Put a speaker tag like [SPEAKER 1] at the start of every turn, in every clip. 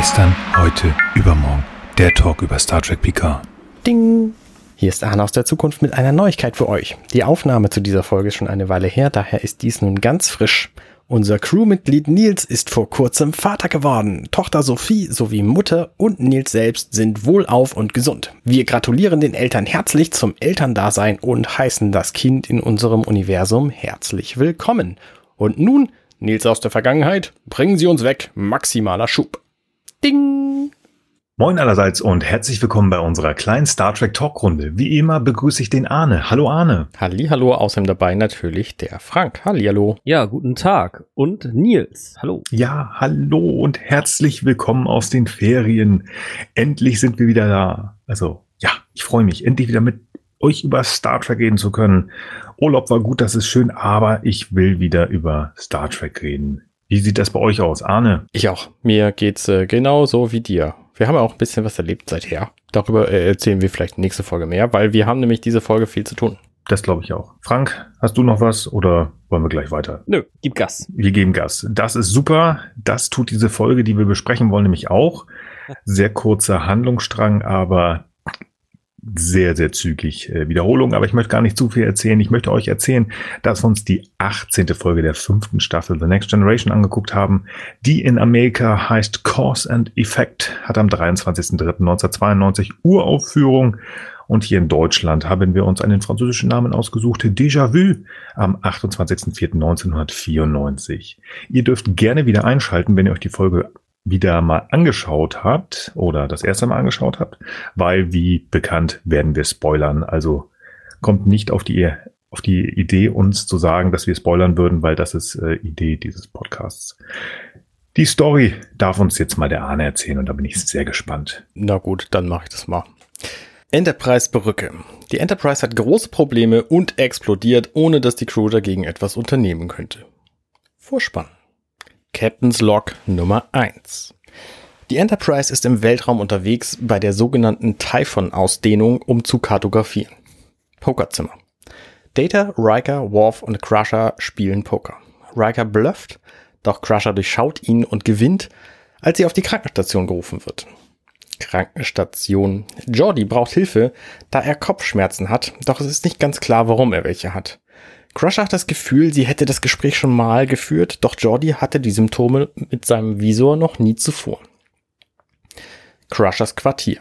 [SPEAKER 1] Gestern, heute, übermorgen. Der Talk über Star Trek Picard.
[SPEAKER 2] Ding! Hier ist Arne aus der Zukunft mit einer Neuigkeit für euch. Die Aufnahme zu dieser Folge ist schon eine Weile her, daher ist dies nun ganz frisch. Unser Crewmitglied Nils ist vor kurzem Vater geworden. Tochter Sophie sowie Mutter und Nils selbst sind wohlauf und gesund. Wir gratulieren den Eltern herzlich zum Elterndasein und heißen das Kind in unserem Universum herzlich willkommen. Und nun, Nils aus der Vergangenheit, bringen Sie uns weg. Maximaler Schub. Ding!
[SPEAKER 1] Moin allerseits und herzlich willkommen bei unserer kleinen Star Trek Talkrunde. Wie immer begrüße ich den Arne. Hallo Arne.
[SPEAKER 2] Halli, hallo, außerdem dabei natürlich der Frank. Halli, hallo.
[SPEAKER 3] Ja, guten Tag. Und Nils. Hallo.
[SPEAKER 1] Ja, hallo und herzlich willkommen aus den Ferien. Endlich sind wir wieder da. Also, ja, ich freue mich, endlich wieder mit euch über Star Trek reden zu können. Urlaub war gut, das ist schön, aber ich will wieder über Star Trek reden. Wie sieht das bei euch aus, Arne?
[SPEAKER 2] Ich auch. Mir geht's äh, genauso wie dir. Wir haben ja auch ein bisschen was erlebt seither. Darüber äh, erzählen wir vielleicht nächste Folge mehr, weil wir haben nämlich diese Folge viel zu tun.
[SPEAKER 1] Das glaube ich auch. Frank, hast du noch was oder wollen wir gleich weiter?
[SPEAKER 3] Nö, gib Gas.
[SPEAKER 1] Wir geben Gas. Das ist super. Das tut diese Folge, die wir besprechen wollen, nämlich auch. Sehr kurzer Handlungsstrang, aber sehr, sehr zügig äh, Wiederholung, aber ich möchte gar nicht zu viel erzählen. Ich möchte euch erzählen, dass wir uns die 18. Folge der fünften Staffel The Next Generation angeguckt haben. Die in Amerika heißt Cause and Effect, hat am 23.03.1992 Uraufführung und hier in Deutschland haben wir uns einen französischen Namen ausgesucht, Déjà Vu, am 28.04.1994. Ihr dürft gerne wieder einschalten, wenn ihr euch die Folge wieder mal angeschaut habt oder das erste Mal angeschaut habt, weil wie bekannt werden wir spoilern. Also kommt nicht auf die, auf die Idee, uns zu sagen, dass wir spoilern würden, weil das ist äh, Idee dieses Podcasts. Die Story darf uns jetzt mal der Arne erzählen und da bin ich sehr gespannt.
[SPEAKER 2] Na gut, dann mache ich das mal. Enterprise Brücke. Die Enterprise hat große Probleme und explodiert, ohne dass die Crew dagegen etwas unternehmen könnte. Vorspann. Captain's Log Nummer 1. Die Enterprise ist im Weltraum unterwegs bei der sogenannten Typhon-Ausdehnung, um zu kartografieren. Pokerzimmer. Data, Riker, Worf und Crusher spielen Poker. Riker blufft, doch Crusher durchschaut ihn und gewinnt, als sie auf die Krankenstation gerufen wird. Krankenstation. Jordi braucht Hilfe, da er Kopfschmerzen hat, doch es ist nicht ganz klar, warum er welche hat. Crusher hat das Gefühl, sie hätte das Gespräch schon mal geführt, doch Jordi hatte die Symptome mit seinem Visor noch nie zuvor. Crushers Quartier.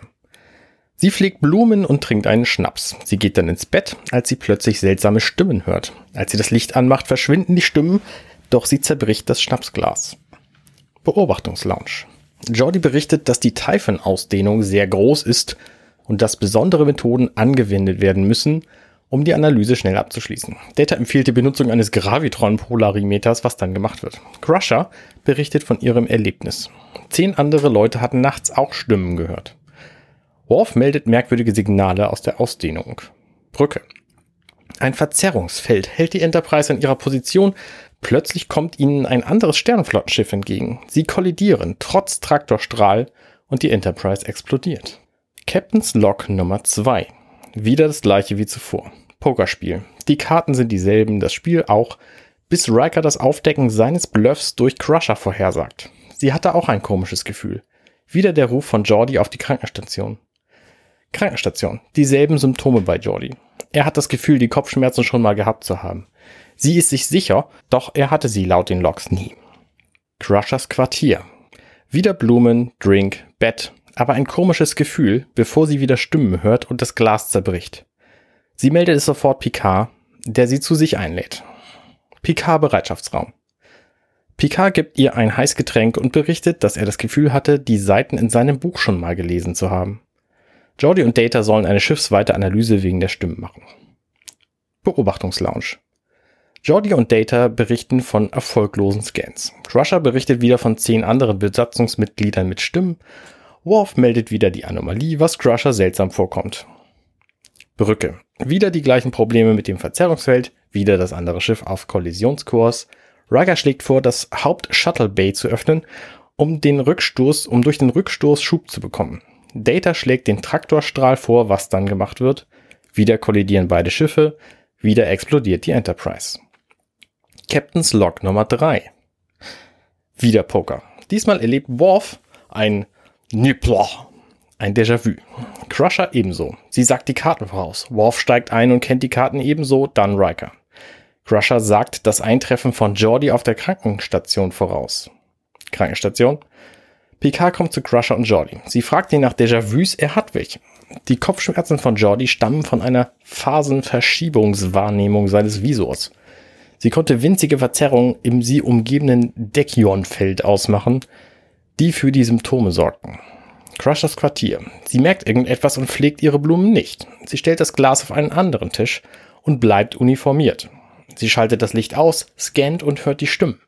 [SPEAKER 2] Sie pflegt Blumen und trinkt einen Schnaps. Sie geht dann ins Bett, als sie plötzlich seltsame Stimmen hört. Als sie das Licht anmacht, verschwinden die Stimmen, doch sie zerbricht das Schnapsglas. Beobachtungslounge. Jordi berichtet, dass die Typhon-Ausdehnung sehr groß ist und dass besondere Methoden angewendet werden müssen, um die Analyse schnell abzuschließen. Data empfiehlt die Benutzung eines Gravitron-Polarimeters, was dann gemacht wird. Crusher berichtet von ihrem Erlebnis. Zehn andere Leute hatten nachts auch Stimmen gehört. Worf meldet merkwürdige Signale aus der Ausdehnung. Brücke. Ein Verzerrungsfeld hält die Enterprise an ihrer Position. Plötzlich kommt ihnen ein anderes Sternenflottenschiff entgegen. Sie kollidieren, trotz Traktorstrahl, und die Enterprise explodiert. Captain's Log Nummer 2. Wieder das gleiche wie zuvor. Pokerspiel. Die Karten sind dieselben, das Spiel auch, bis Riker das Aufdecken seines Bluffs durch Crusher vorhersagt. Sie hatte auch ein komisches Gefühl. Wieder der Ruf von Jordi auf die Krankenstation. Krankenstation. Dieselben Symptome bei Jordi. Er hat das Gefühl, die Kopfschmerzen schon mal gehabt zu haben. Sie ist sich sicher, doch er hatte sie laut den Logs nie. Crushers Quartier. Wieder Blumen, Drink, Bett, aber ein komisches Gefühl, bevor sie wieder Stimmen hört und das Glas zerbricht. Sie meldet es sofort Picard, der sie zu sich einlädt. Picard Bereitschaftsraum. Picard gibt ihr ein Heißgetränk und berichtet, dass er das Gefühl hatte, die Seiten in seinem Buch schon mal gelesen zu haben. Jordi und Data sollen eine schiffsweite Analyse wegen der Stimmen machen. Beobachtungslounge. Jordi und Data berichten von erfolglosen Scans. Crusher berichtet wieder von zehn anderen Besatzungsmitgliedern mit Stimmen Worf meldet wieder die Anomalie, was Crusher seltsam vorkommt. Brücke. Wieder die gleichen Probleme mit dem Verzerrungsfeld, wieder das andere Schiff auf Kollisionskurs. Riker schlägt vor, das Haupt-Shuttle Bay zu öffnen, um den Rückstoß, um durch den Rückstoß Schub zu bekommen. Data schlägt den Traktorstrahl vor, was dann gemacht wird. Wieder kollidieren beide Schiffe, wieder explodiert die Enterprise. Captain's Log Nummer 3. Wieder Poker. Diesmal erlebt Worf Ein Nipla. Ein Déjà-vu. Crusher ebenso. Sie sagt die Karten voraus. Worf steigt ein und kennt die Karten ebenso, dann Riker. Crusher sagt das Eintreffen von Jordi auf der Krankenstation voraus. Krankenstation? Picard kommt zu Crusher und Jordi. Sie fragt ihn nach Déjà-vus, er hat welche. Die Kopfschmerzen von Jordi stammen von einer Phasenverschiebungswahrnehmung seines Visors. Sie konnte winzige Verzerrungen im sie umgebenden Dekion-Feld ausmachen, die für die Symptome sorgten. Crushers Quartier. Sie merkt irgendetwas und pflegt ihre Blumen nicht. Sie stellt das Glas auf einen anderen Tisch und bleibt uniformiert. Sie schaltet das Licht aus, scannt und hört die Stimmen.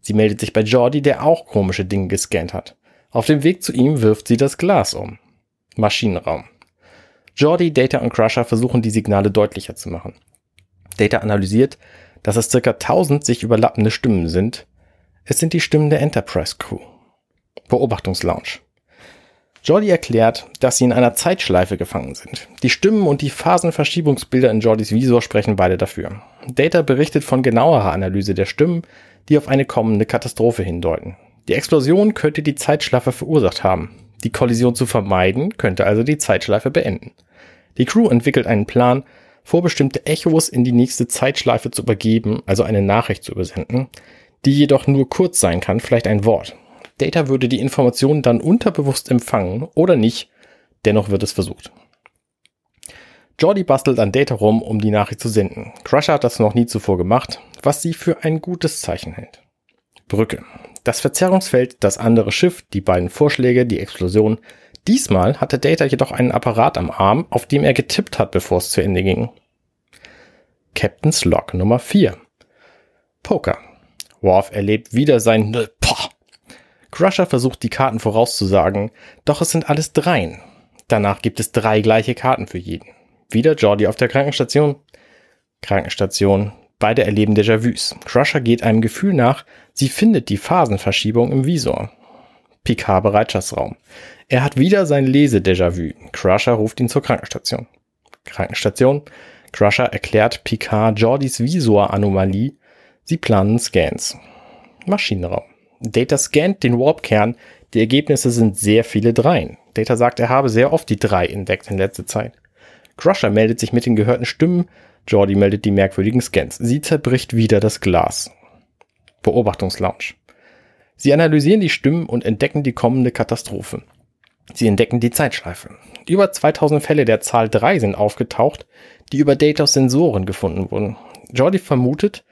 [SPEAKER 2] Sie meldet sich bei Jordi, der auch komische Dinge gescannt hat. Auf dem Weg zu ihm wirft sie das Glas um. Maschinenraum. Jordi, Data und Crusher versuchen die Signale deutlicher zu machen. Data analysiert, dass es circa 1000 sich überlappende Stimmen sind. Es sind die Stimmen der Enterprise Crew. Beobachtungslounge. Jordi erklärt, dass sie in einer Zeitschleife gefangen sind. Die Stimmen und die Phasenverschiebungsbilder in Jordis Visor sprechen beide dafür. Data berichtet von genauerer Analyse der Stimmen, die auf eine kommende Katastrophe hindeuten. Die Explosion könnte die Zeitschleife verursacht haben. Die Kollision zu vermeiden könnte also die Zeitschleife beenden. Die Crew entwickelt einen Plan, vorbestimmte Echos in die nächste Zeitschleife zu übergeben, also eine Nachricht zu übersenden, die jedoch nur kurz sein kann, vielleicht ein Wort. Data würde die Informationen dann unterbewusst empfangen oder nicht, dennoch wird es versucht. Jordi bastelt an Data rum, um die Nachricht zu senden. Crusher hat das noch nie zuvor gemacht, was sie für ein gutes Zeichen hält. Brücke. Das Verzerrungsfeld, das andere Schiff, die beiden Vorschläge, die Explosion. Diesmal hatte Data jedoch einen Apparat am Arm, auf dem er getippt hat, bevor es zu Ende ging. Captain's Log Nummer 4. Poker. Worf erlebt wieder sein Poh Crusher versucht die Karten vorauszusagen, doch es sind alles Dreien. Danach gibt es drei gleiche Karten für jeden. Wieder Jordi auf der Krankenstation. Krankenstation. Beide erleben Déjà-vus. Crusher geht einem Gefühl nach, sie findet die Phasenverschiebung im Visor. Picard Bereitschaftsraum. Er hat wieder sein Lese-Déjà-vu. Crusher ruft ihn zur Krankenstation. Krankenstation. Crusher erklärt Picard Jordis Visor-Anomalie. Sie planen Scans. Maschinenraum. Data scannt den Warp-Kern. Die Ergebnisse sind sehr viele Dreien. Data sagt, er habe sehr oft die drei entdeckt in letzter Zeit. Crusher meldet sich mit den gehörten Stimmen. Jordi meldet die merkwürdigen Scans. Sie zerbricht wieder das Glas. Beobachtungslounge. Sie analysieren die Stimmen und entdecken die kommende Katastrophe. Sie entdecken die Zeitschleife. Über 2000 Fälle der Zahl 3 sind aufgetaucht, die über Datas Sensoren gefunden wurden. Jordi vermutet,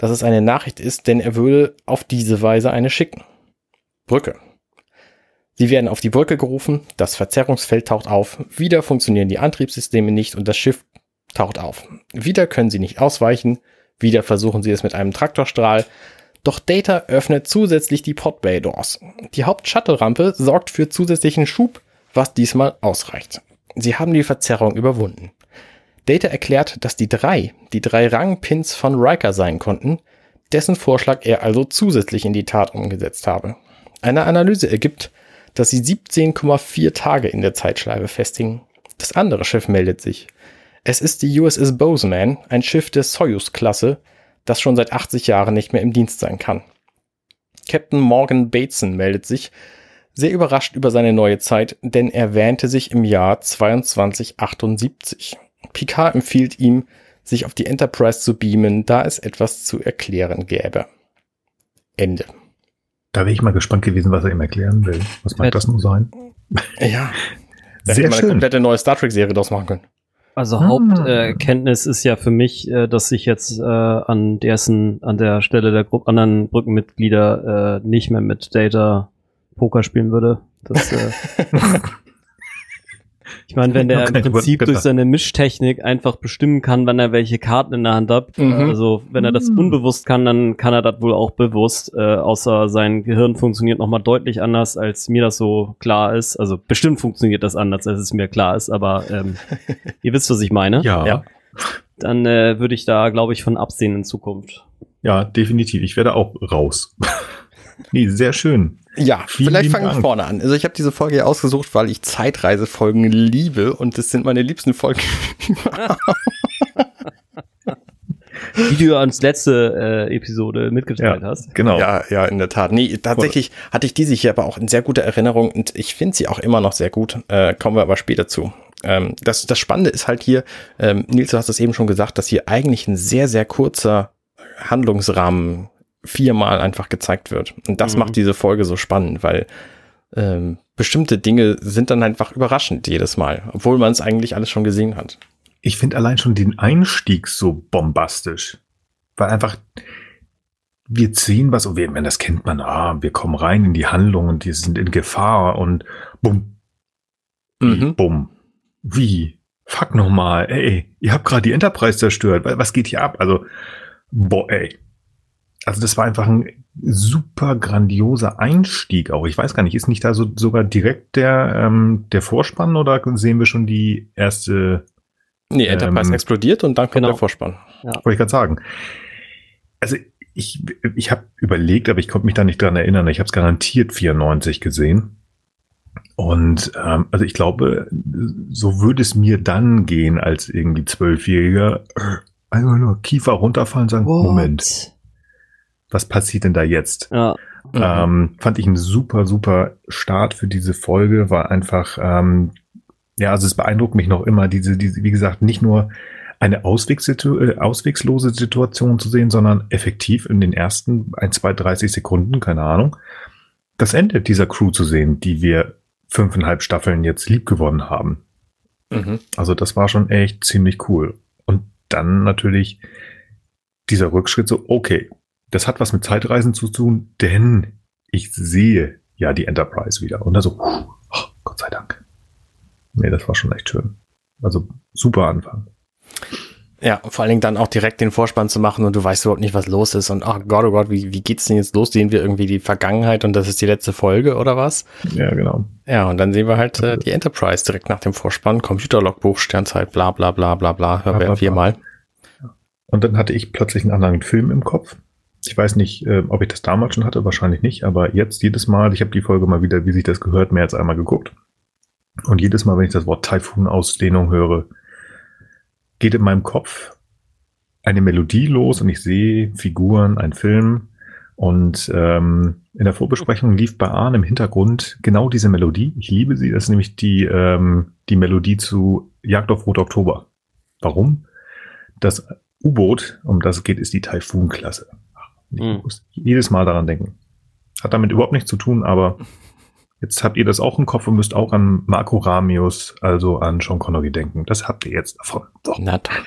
[SPEAKER 2] dass es eine Nachricht ist, denn er würde auf diese Weise eine schicken. Brücke. Sie werden auf die Brücke gerufen, das Verzerrungsfeld taucht auf, wieder funktionieren die Antriebssysteme nicht und das Schiff taucht auf. Wieder können sie nicht ausweichen, wieder versuchen sie es mit einem Traktorstrahl, doch Data öffnet zusätzlich die Podbay Doors. Die Haupt-Shuttle-Rampe sorgt für zusätzlichen Schub, was diesmal ausreicht. Sie haben die Verzerrung überwunden. Data erklärt, dass die drei, die drei Rangpins von Riker sein konnten, dessen Vorschlag er also zusätzlich in die Tat umgesetzt habe. Eine Analyse ergibt, dass sie 17,4 Tage in der Zeitschleife festigen. Das andere Schiff meldet sich. Es ist die USS Bozeman, ein Schiff der Soyuz-Klasse, das schon seit 80 Jahren nicht mehr im Dienst sein kann. Captain Morgan Bateson meldet sich, sehr überrascht über seine neue Zeit, denn er wähnte sich im Jahr 2278. Picard empfiehlt ihm, sich auf die Enterprise zu beamen, da es etwas zu erklären gäbe. Ende.
[SPEAKER 1] Da wäre ich mal gespannt gewesen, was er ihm erklären will. Was mag das nur sein?
[SPEAKER 2] Ja. Da Sehr hätte man schön. eine komplette neue Star Trek-Serie draus machen können.
[SPEAKER 3] Also ah. Haupterkenntnis ist ja für mich, äh, dass ich jetzt äh, an dessen, an der Stelle der Gruppe anderen Brückenmitglieder äh, nicht mehr mit Data Poker spielen würde. Das, äh, Ich meine, wenn der im Prinzip durch seine Mischtechnik einfach bestimmen kann, wann er welche Karten in der Hand hat, mhm. also wenn er das mhm. unbewusst kann, dann kann er das wohl auch bewusst, äh, außer sein Gehirn funktioniert nochmal deutlich anders, als mir das so klar ist. Also bestimmt funktioniert das anders, als es mir klar ist, aber ähm, ihr wisst, was ich meine.
[SPEAKER 1] Ja. ja.
[SPEAKER 3] Dann äh, würde ich da, glaube ich, von absehen in Zukunft.
[SPEAKER 1] Ja, definitiv. Ich werde auch raus. nee, sehr schön.
[SPEAKER 2] Ja, Vielen vielleicht fangen wir vorne an. Also ich habe diese Folge ja ausgesucht, weil ich Zeitreisefolgen liebe und das sind meine liebsten Folgen.
[SPEAKER 3] Wie du uns letzte äh, Episode mitgeteilt
[SPEAKER 2] ja,
[SPEAKER 3] hast.
[SPEAKER 2] Genau. Ja, ja, in der Tat. Nee, tatsächlich hatte ich diese hier aber auch in sehr guter Erinnerung und ich finde sie auch immer noch sehr gut. Äh, kommen wir aber später zu. Ähm, das, das Spannende ist halt hier, ähm, Nils, du hast es eben schon gesagt, dass hier eigentlich ein sehr, sehr kurzer Handlungsrahmen viermal einfach gezeigt wird. Und das mhm. macht diese Folge so spannend, weil ähm, bestimmte Dinge sind dann einfach überraschend jedes Mal, obwohl man es eigentlich alles schon gesehen hat.
[SPEAKER 1] Ich finde allein schon den Einstieg so bombastisch, weil einfach wir ziehen was und wir, das kennt man, ah, wir kommen rein in die Handlung und die sind in Gefahr und bumm, mhm. bumm, wie, fuck nochmal, ey, ihr habt gerade die Enterprise zerstört, was geht hier ab? Also, boah, ey, also das war einfach ein super grandioser Einstieg auch. Ich weiß gar nicht, ist nicht da so sogar direkt der, ähm, der Vorspann oder sehen wir schon die erste?
[SPEAKER 2] Nee, Enterprise ähm, explodiert und dann kommt genau. der Vorspann.
[SPEAKER 1] Ja. Wollte ich gerade sagen. Also ich, ich habe überlegt, aber ich konnte mich da nicht dran erinnern. Ich habe es garantiert 94 gesehen. Und ähm, also ich glaube, so würde es mir dann gehen als irgendwie Zwölfjähriger. Einfach nur Kiefer runterfallen und sagen, What? Moment was passiert denn da jetzt? Ja. Ähm, fand ich ein super, super Start für diese Folge, war einfach, ähm, ja, also es beeindruckt mich noch immer, diese, diese, wie gesagt, nicht nur eine Auswegssitu äh, auswegslose Situation zu sehen, sondern effektiv in den ersten ein, zwei, 30 Sekunden, keine Ahnung, das Ende dieser Crew zu sehen, die wir fünfeinhalb Staffeln jetzt lieb gewonnen haben. Mhm. Also das war schon echt ziemlich cool. Und dann natürlich dieser Rückschritt so, okay, das hat was mit Zeitreisen zu tun, denn ich sehe ja die Enterprise wieder. Und dann so, oh, Gott sei Dank. Nee, das war schon echt schön. Also super Anfang.
[SPEAKER 2] Ja, vor allen Dingen dann auch direkt den Vorspann zu machen und du weißt überhaupt nicht, was los ist. Und ach oh Gott, oh Gott, wie, wie geht's denn jetzt los? Sehen wir irgendwie die Vergangenheit und das ist die letzte Folge oder was?
[SPEAKER 1] Ja, genau.
[SPEAKER 2] Ja, und dann sehen wir halt äh, die Enterprise direkt nach dem Vorspann, Computerlogbuch, Sternzeit, bla bla bla bla bla, hören wir viermal.
[SPEAKER 1] Und dann hatte ich plötzlich einen anderen Film im Kopf. Ich weiß nicht, äh, ob ich das damals schon hatte, wahrscheinlich nicht, aber jetzt jedes Mal, ich habe die Folge mal wieder, wie sich das gehört, mehr als einmal geguckt. Und jedes Mal, wenn ich das Wort Taifun-Ausdehnung höre, geht in meinem Kopf eine Melodie los und ich sehe Figuren, ein Film. Und ähm, in der Vorbesprechung lief bei Arne im Hintergrund genau diese Melodie. Ich liebe sie. Das ist nämlich die, ähm, die Melodie zu Jagd auf Rot Oktober. Warum? Das U-Boot, um das es geht, ist die Taifun-Klasse. Ich mhm. muss jedes Mal daran denken. Hat damit überhaupt nichts zu tun, aber jetzt habt ihr das auch im Kopf und müsst auch an Marco Ramius, also an Sean Connery denken. Das habt ihr jetzt davon.
[SPEAKER 3] So. Na toll.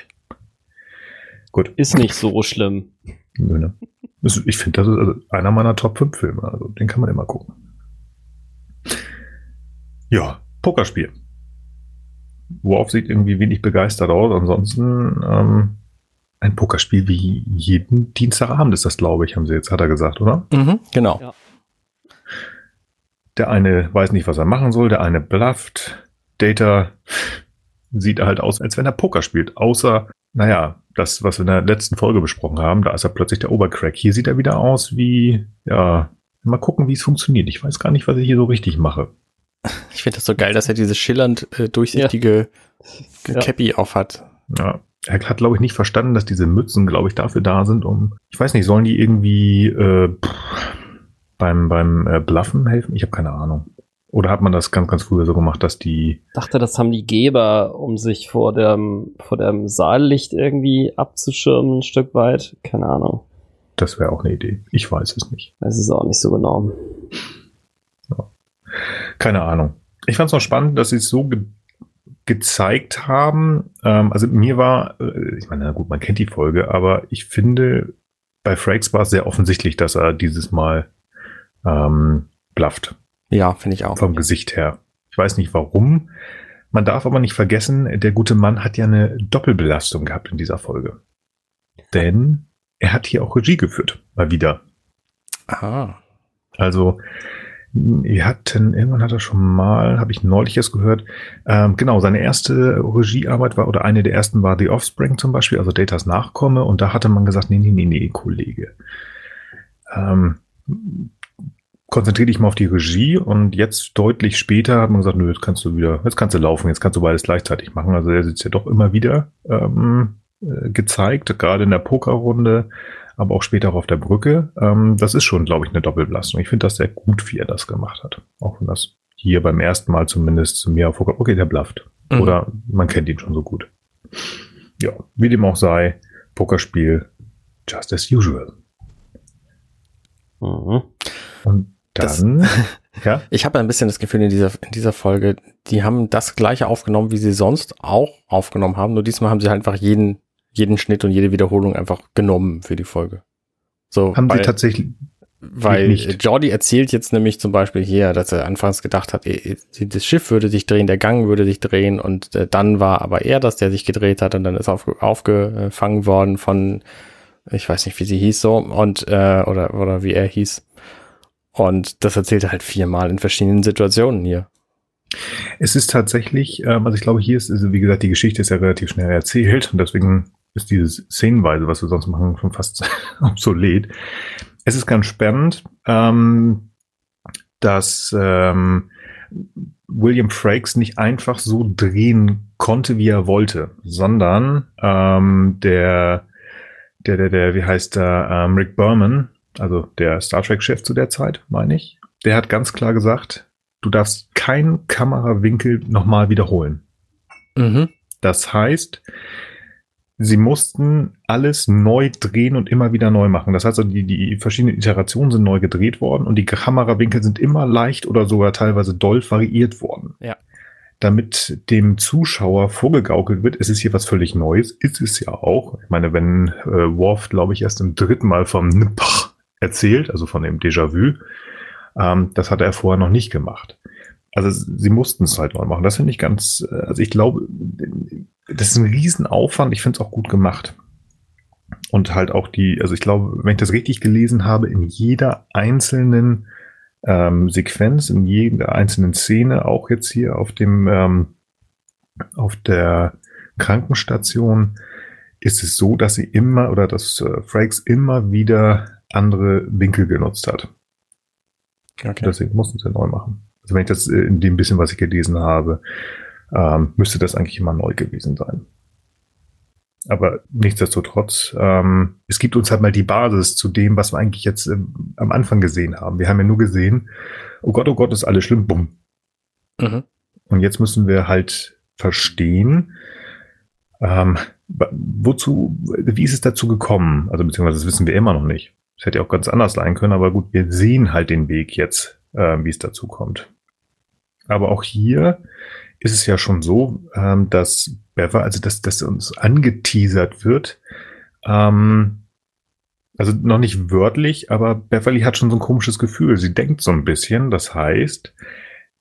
[SPEAKER 3] Gut. Ist nicht so schlimm. Nö,
[SPEAKER 1] ne? Ich finde, das ist also einer meiner Top 5 Filme. Also den kann man immer gucken. Ja, Pokerspiel. Worauf sieht irgendwie wenig begeistert aus. Ansonsten ähm, ein Pokerspiel wie jeden Dienstagabend ist das, glaube ich, haben sie jetzt, hat er gesagt, oder?
[SPEAKER 2] Mhm, genau. Ja.
[SPEAKER 1] Der eine weiß nicht, was er machen soll, der eine blufft. Data sieht halt aus, als wenn er Poker spielt. Außer, naja, das, was wir in der letzten Folge besprochen haben, da ist er plötzlich der Obercrack. Hier sieht er wieder aus wie, ja, mal gucken, wie es funktioniert. Ich weiß gar nicht, was ich hier so richtig mache.
[SPEAKER 2] Ich finde das so geil, dass er diese schillernd äh, durchsichtige ja. Cappy ja. auf hat.
[SPEAKER 1] Ja, er hat, glaube ich, nicht verstanden, dass diese Mützen, glaube ich, dafür da sind, um, ich weiß nicht, sollen die irgendwie äh, beim, beim äh, Bluffen helfen? Ich habe keine Ahnung. Oder hat man das ganz, ganz früher so gemacht, dass die.
[SPEAKER 3] Ich dachte, das haben die Geber, um sich vor dem, vor dem Saallicht irgendwie abzuschirmen, ein Stück weit. Keine Ahnung.
[SPEAKER 1] Das wäre auch eine Idee. Ich weiß es nicht.
[SPEAKER 3] Es ist auch nicht so genau.
[SPEAKER 1] Ja. Keine Ahnung. Ich fand es noch spannend, dass sie es so gezeigt haben. Ähm, also mir war, äh, ich meine, na gut, man kennt die Folge, aber ich finde, bei Frakes war es sehr offensichtlich, dass er dieses Mal ähm, blufft.
[SPEAKER 2] Ja, finde ich auch.
[SPEAKER 1] Vom Gesicht her. Ich weiß nicht warum. Man darf aber nicht vergessen, der gute Mann hat ja eine Doppelbelastung gehabt in dieser Folge. Denn er hat hier auch Regie geführt, mal wieder.
[SPEAKER 2] Aha.
[SPEAKER 1] Also wir hatten, irgendwann hat er schon mal, habe ich neulich erst gehört, ähm, genau, seine erste Regiearbeit war, oder eine der ersten war The Offspring zum Beispiel, also Datas Nachkomme, und da hatte man gesagt, nee, nee, nee, nee, Kollege. Ähm, konzentriere dich mal auf die Regie und jetzt deutlich später hat man gesagt, nö, jetzt kannst du wieder, jetzt kannst du laufen, jetzt kannst du beides gleichzeitig machen. Also er sitzt ja doch immer wieder ähm, äh, gezeigt, gerade in der Pokerrunde, aber auch später auch auf der Brücke. Ähm, das ist schon, glaube ich, eine Doppelbelastung. Ich finde das sehr gut, wie er das gemacht hat. Auch wenn das hier beim ersten Mal zumindest zu mir Poker, okay, der blufft. Mhm. Oder man kennt ihn schon so gut. Ja, wie dem auch sei, Pokerspiel just as usual.
[SPEAKER 2] Mhm. Und dann, das, ja. Ich habe ein bisschen das Gefühl in dieser, in dieser Folge, die haben das gleiche aufgenommen, wie sie sonst auch aufgenommen haben. Nur diesmal haben sie halt einfach jeden, jeden Schnitt und jede Wiederholung einfach genommen für die Folge.
[SPEAKER 1] So, haben weil, sie tatsächlich,
[SPEAKER 2] weil nicht. Jordi erzählt jetzt nämlich zum Beispiel hier, dass er anfangs gedacht hat, das Schiff würde sich drehen, der Gang würde sich drehen und äh, dann war aber er das, der sich gedreht hat und dann ist auf, aufgefangen worden von, ich weiß nicht, wie sie hieß so und äh, oder oder wie er hieß und das erzählt er halt viermal in verschiedenen Situationen hier.
[SPEAKER 1] Es ist tatsächlich, ähm, also ich glaube, hier ist, also wie gesagt, die Geschichte ist ja relativ schnell erzählt und deswegen ist dieses Szenenweise, was wir sonst machen, schon fast obsolet. Es ist ganz spannend, ähm, dass ähm, William Frakes nicht einfach so drehen konnte, wie er wollte, sondern ähm, der, der, der, der, wie heißt der, ähm, Rick Berman, also der Star Trek-Chef zu der Zeit, meine ich, der hat ganz klar gesagt, du darfst keinen Kamerawinkel nochmal wiederholen. Mhm. Das heißt, sie mussten alles neu drehen und immer wieder neu machen. Das heißt, also die, die verschiedenen Iterationen sind neu gedreht worden und die Kamerawinkel sind immer leicht oder sogar teilweise doll variiert worden. Ja. Damit dem Zuschauer vorgegaukelt wird, es ist hier was völlig Neues, ist es ja auch. Ich meine, wenn äh, Worf, glaube ich, erst im dritten Mal vom Nippach erzählt, also von dem Déjà-vu. Ähm, das hat er vorher noch nicht gemacht. Also sie mussten es halt neu machen. Das finde ich ganz, äh, also ich glaube, das ist ein Riesenaufwand. Ich finde es auch gut gemacht. Und halt auch die, also ich glaube, wenn ich das richtig gelesen habe, in jeder einzelnen ähm, Sequenz, in jeder einzelnen Szene, auch jetzt hier auf dem, ähm, auf der Krankenstation, ist es so, dass sie immer oder dass äh, Frakes immer wieder andere Winkel genutzt hat. Okay. Deswegen mussten sie neu machen. Also wenn ich das äh, in dem bisschen, was ich gelesen habe, ähm, müsste das eigentlich immer neu gewesen sein. Aber nichtsdestotrotz, ähm, es gibt uns halt mal die Basis zu dem, was wir eigentlich jetzt ähm, am Anfang gesehen haben. Wir haben ja nur gesehen, oh Gott, oh Gott, ist alles schlimm, bumm. Mhm. Und jetzt müssen wir halt verstehen, ähm, wozu, wie ist es dazu gekommen? Also beziehungsweise das wissen wir immer noch nicht. Es hätte auch ganz anders sein können, aber gut, wir sehen halt den Weg jetzt, äh, wie es dazu kommt. Aber auch hier ist es ja schon so, ähm, dass Bever, also dass, dass uns angeteasert wird, ähm, also noch nicht wörtlich, aber Beverly hat schon so ein komisches Gefühl. Sie denkt so ein bisschen. Das heißt,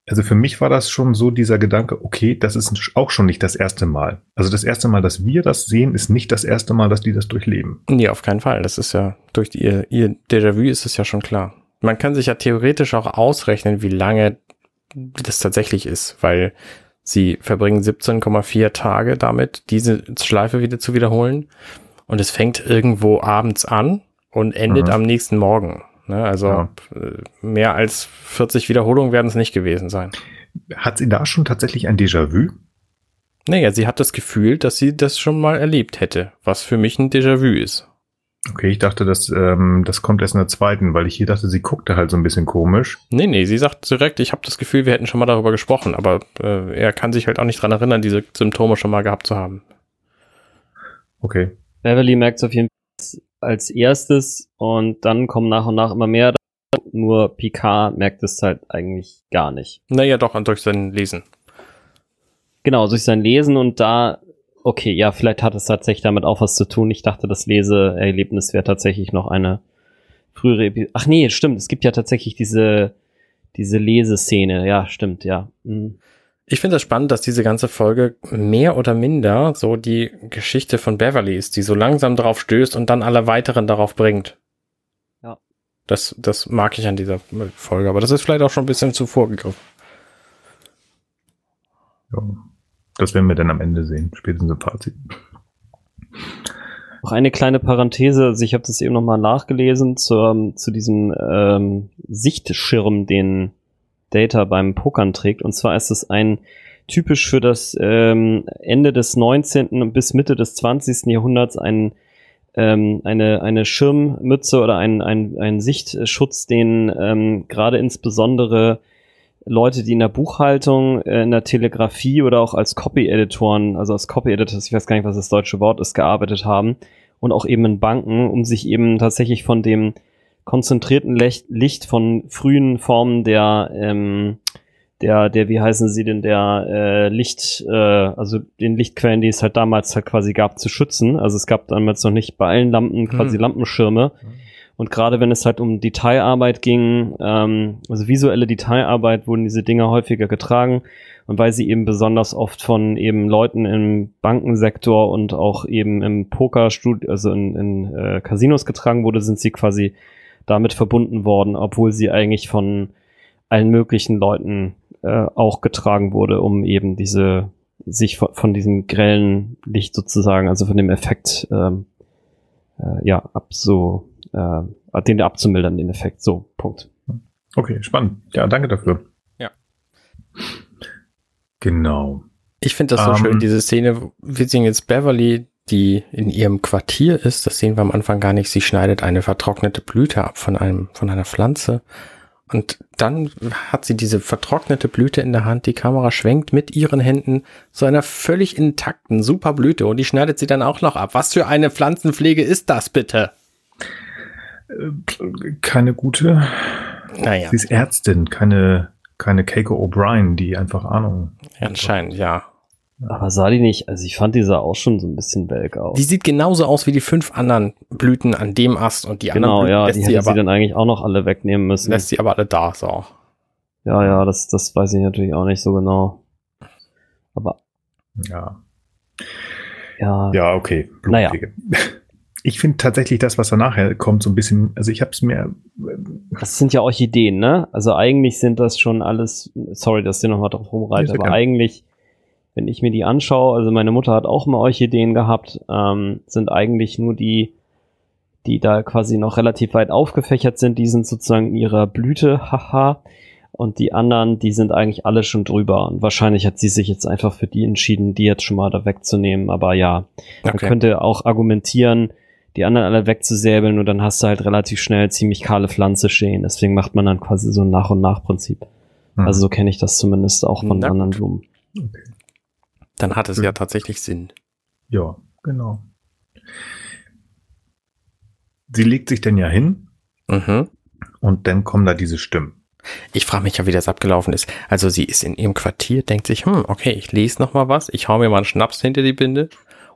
[SPEAKER 1] also für mich war das schon so dieser Gedanke, okay, das ist auch schon nicht das erste Mal. Also das erste Mal, dass wir das sehen, ist nicht das erste Mal, dass die das durchleben.
[SPEAKER 2] Nee, auf keinen Fall. Das ist ja, durch die, ihr, ihr Déjà-vu ist es ja schon klar. Man kann sich ja theoretisch auch ausrechnen, wie lange das tatsächlich ist, weil sie verbringen 17,4 Tage damit, diese Schleife wieder zu wiederholen. Und es fängt irgendwo abends an und endet mhm. am nächsten Morgen. Ne? Also ja. Äh, mehr als 40 Wiederholungen werden es nicht gewesen sein.
[SPEAKER 1] Hat sie da schon tatsächlich ein Déjà-vu?
[SPEAKER 2] Naja, sie hat das Gefühl, dass sie das schon mal erlebt hätte, was für mich ein Déjà-vu ist.
[SPEAKER 1] Okay, ich dachte, das, ähm, das kommt erst in der zweiten, weil ich hier dachte, sie guckte halt so ein bisschen komisch.
[SPEAKER 2] Nee, nee, sie sagt direkt, ich habe das Gefühl, wir hätten schon mal darüber gesprochen, aber äh, er kann sich halt auch nicht dran erinnern, diese Symptome schon mal gehabt zu haben.
[SPEAKER 3] Okay. Beverly merkt es auf jeden Fall als erstes und dann kommen nach und nach immer mehr. Nur Picard merkt es halt eigentlich gar nicht.
[SPEAKER 2] Naja, doch, durch sein Lesen.
[SPEAKER 3] Genau, durch sein Lesen und da, okay, ja, vielleicht hat es tatsächlich damit auch was zu tun. Ich dachte, das Leseerlebnis wäre tatsächlich noch eine frühere Episode. Ach nee, stimmt, es gibt ja tatsächlich diese, diese Leseszene. Ja, stimmt, ja. Mhm.
[SPEAKER 2] Ich finde es das spannend, dass diese ganze Folge mehr oder minder so die Geschichte von Beverly ist, die so langsam darauf stößt und dann alle weiteren darauf bringt. Ja. Das, das mag ich an dieser Folge, aber das ist vielleicht auch schon ein bisschen zu vorgegriffen.
[SPEAKER 1] Ja, das werden wir dann am Ende sehen, spätestens im Fazit.
[SPEAKER 3] Noch eine kleine Parenthese, also ich habe das eben nochmal nachgelesen zu, zu diesem ähm, Sichtschirm, den Data beim Pokern trägt. Und zwar ist es ein typisch für das ähm, Ende des 19. bis Mitte des 20. Jahrhunderts ein, ähm, eine, eine Schirmmütze oder ein, ein, ein Sichtschutz, den ähm, gerade insbesondere Leute, die in der Buchhaltung, äh, in der Telegrafie oder auch als Copy-Editoren, also als Copy-Editors, ich weiß gar nicht, was das deutsche Wort ist, gearbeitet haben und auch eben in Banken, um sich eben tatsächlich von dem konzentrierten Licht von frühen Formen der ähm, der, der, wie heißen sie denn, der äh, Licht, äh, also den Lichtquellen, die es halt damals halt quasi gab, zu schützen. Also es gab damals noch nicht bei allen Lampen quasi hm. Lampenschirme. Hm. Und gerade wenn es halt um Detailarbeit ging, ähm, also visuelle Detailarbeit, wurden diese Dinge häufiger getragen. Und weil sie eben besonders oft von eben Leuten im Bankensektor und auch eben im Pokerstudio, also in, in äh, Casinos getragen wurde, sind sie quasi damit verbunden worden, obwohl sie eigentlich von allen möglichen Leuten äh, auch getragen wurde, um eben diese sich von, von diesem grellen Licht sozusagen, also von dem Effekt, ähm, äh, ja, ab so, äh, den abzumildern, den Effekt. So, Punkt.
[SPEAKER 1] Okay, spannend. Ja, danke dafür.
[SPEAKER 2] Ja.
[SPEAKER 1] Genau.
[SPEAKER 2] Ich finde das so um, schön, ähm, diese Szene. Wir sehen jetzt Beverly, die in ihrem Quartier ist. Das sehen wir am Anfang gar nicht. Sie schneidet eine vertrocknete Blüte ab von einem, von einer Pflanze und dann hat sie diese vertrocknete Blüte in der Hand. Die Kamera schwenkt mit ihren Händen zu einer völlig intakten, super Blüte und die schneidet sie dann auch noch ab. Was für eine Pflanzenpflege ist das bitte?
[SPEAKER 1] Keine gute.
[SPEAKER 2] Naja.
[SPEAKER 1] Sie ist Ärztin, keine, keine Keiko O'Brien, die einfach Ahnung.
[SPEAKER 2] Anscheinend, ja.
[SPEAKER 3] Aber sah die nicht, also ich fand die sah auch schon so ein bisschen welk aus.
[SPEAKER 2] Die sieht genauso aus wie die fünf anderen Blüten an dem Ast und die
[SPEAKER 3] genau,
[SPEAKER 2] anderen
[SPEAKER 3] Blüten ja, lässt die sie, aber, sie dann eigentlich auch noch alle wegnehmen müssen.
[SPEAKER 2] Lässt sie aber alle da, so.
[SPEAKER 3] Ja, ja, das, das weiß ich natürlich auch nicht so genau. Aber.
[SPEAKER 1] Ja.
[SPEAKER 3] Ja.
[SPEAKER 1] Ja, okay.
[SPEAKER 3] Blutpflege. Naja.
[SPEAKER 1] Ich finde tatsächlich das, was da nachher kommt, so ein bisschen, also ich habe es mir.
[SPEAKER 3] Das sind ja Orchideen, ne? Also eigentlich sind das schon alles, sorry, dass ihr nochmal drauf rumreite, aber eigentlich wenn ich mir die anschaue, also meine Mutter hat auch mal Orchideen gehabt, ähm, sind eigentlich nur die, die da quasi noch relativ weit aufgefächert sind, die sind sozusagen in ihrer Blüte, haha. Und die anderen, die sind eigentlich alle schon drüber. Und wahrscheinlich hat sie sich jetzt einfach für die entschieden, die jetzt schon mal da wegzunehmen. Aber ja, man könnte auch argumentieren, die anderen alle wegzusäbeln und dann hast du halt relativ schnell ziemlich kahle Pflanze stehen. Deswegen macht man dann quasi so ein Nach- und Nach-Prinzip. Mhm. Also so kenne ich das zumindest auch von Na, anderen Blumen. Okay.
[SPEAKER 2] Dann hat es ja tatsächlich Sinn.
[SPEAKER 1] Ja, genau. Sie legt sich denn ja hin
[SPEAKER 2] mhm.
[SPEAKER 1] und dann kommen da diese Stimmen.
[SPEAKER 2] Ich frage mich ja, wie das abgelaufen ist. Also sie ist in ihrem Quartier, denkt sich, hm, okay, ich lese noch mal was, ich hau mir mal einen Schnaps hinter die Binde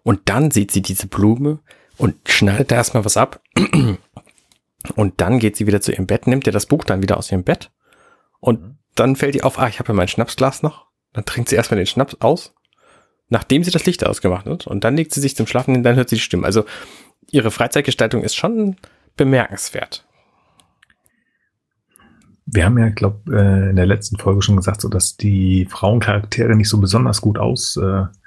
[SPEAKER 2] und dann sieht sie diese Blume und schneidet da erstmal was ab und dann geht sie wieder zu ihrem Bett, nimmt ihr das Buch dann wieder aus ihrem Bett und mhm. dann fällt ihr auf, ah, ich habe ja mein Schnapsglas noch. Dann trinkt sie erstmal den Schnaps aus nachdem sie das Licht ausgemacht hat. Und dann legt sie sich zum Schlafen hin, dann hört sie die Stimme. Also ihre Freizeitgestaltung ist schon bemerkenswert.
[SPEAKER 1] Wir haben ja, glaube äh, in der letzten Folge schon gesagt, so dass die Frauencharaktere nicht so besonders gut ausgebaut äh,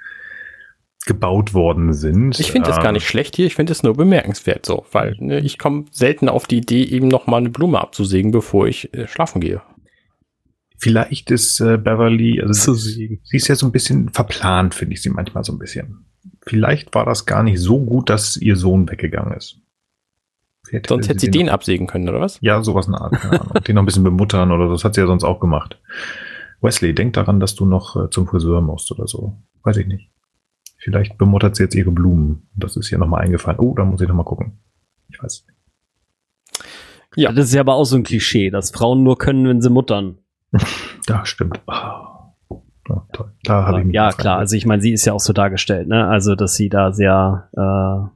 [SPEAKER 1] worden sind.
[SPEAKER 2] Ich finde das gar ähm, nicht schlecht hier, ich finde es nur bemerkenswert so, weil ne, ich komme selten auf die Idee, eben noch mal eine Blume abzusägen, bevor ich äh, schlafen gehe.
[SPEAKER 1] Vielleicht ist äh, Beverly, also sie, sie ist ja so ein bisschen verplant, finde ich sie manchmal so ein bisschen. Vielleicht war das gar nicht so gut, dass ihr Sohn weggegangen ist.
[SPEAKER 2] Hätte sonst hätte sie den, den absägen können, oder was?
[SPEAKER 1] Ja, sowas eine Art, keine Ahnung. den noch ein bisschen bemuttern oder so. Das hat sie ja sonst auch gemacht. Wesley, denk daran, dass du noch äh, zum Friseur musst oder so. Weiß ich nicht. Vielleicht bemuttert sie jetzt ihre Blumen. Das ist ihr nochmal eingefallen. Oh, da muss ich nochmal gucken. Ich weiß nicht.
[SPEAKER 3] Ja. Das ist ja aber auch so ein Klischee, dass Frauen nur können, wenn sie muttern.
[SPEAKER 1] Ja, stimmt. Oh. Ja,
[SPEAKER 3] toll. Da habe ich mich ja, klar. Also ich meine, sie ist ja auch so dargestellt, ne? Also, dass sie da sehr, äh,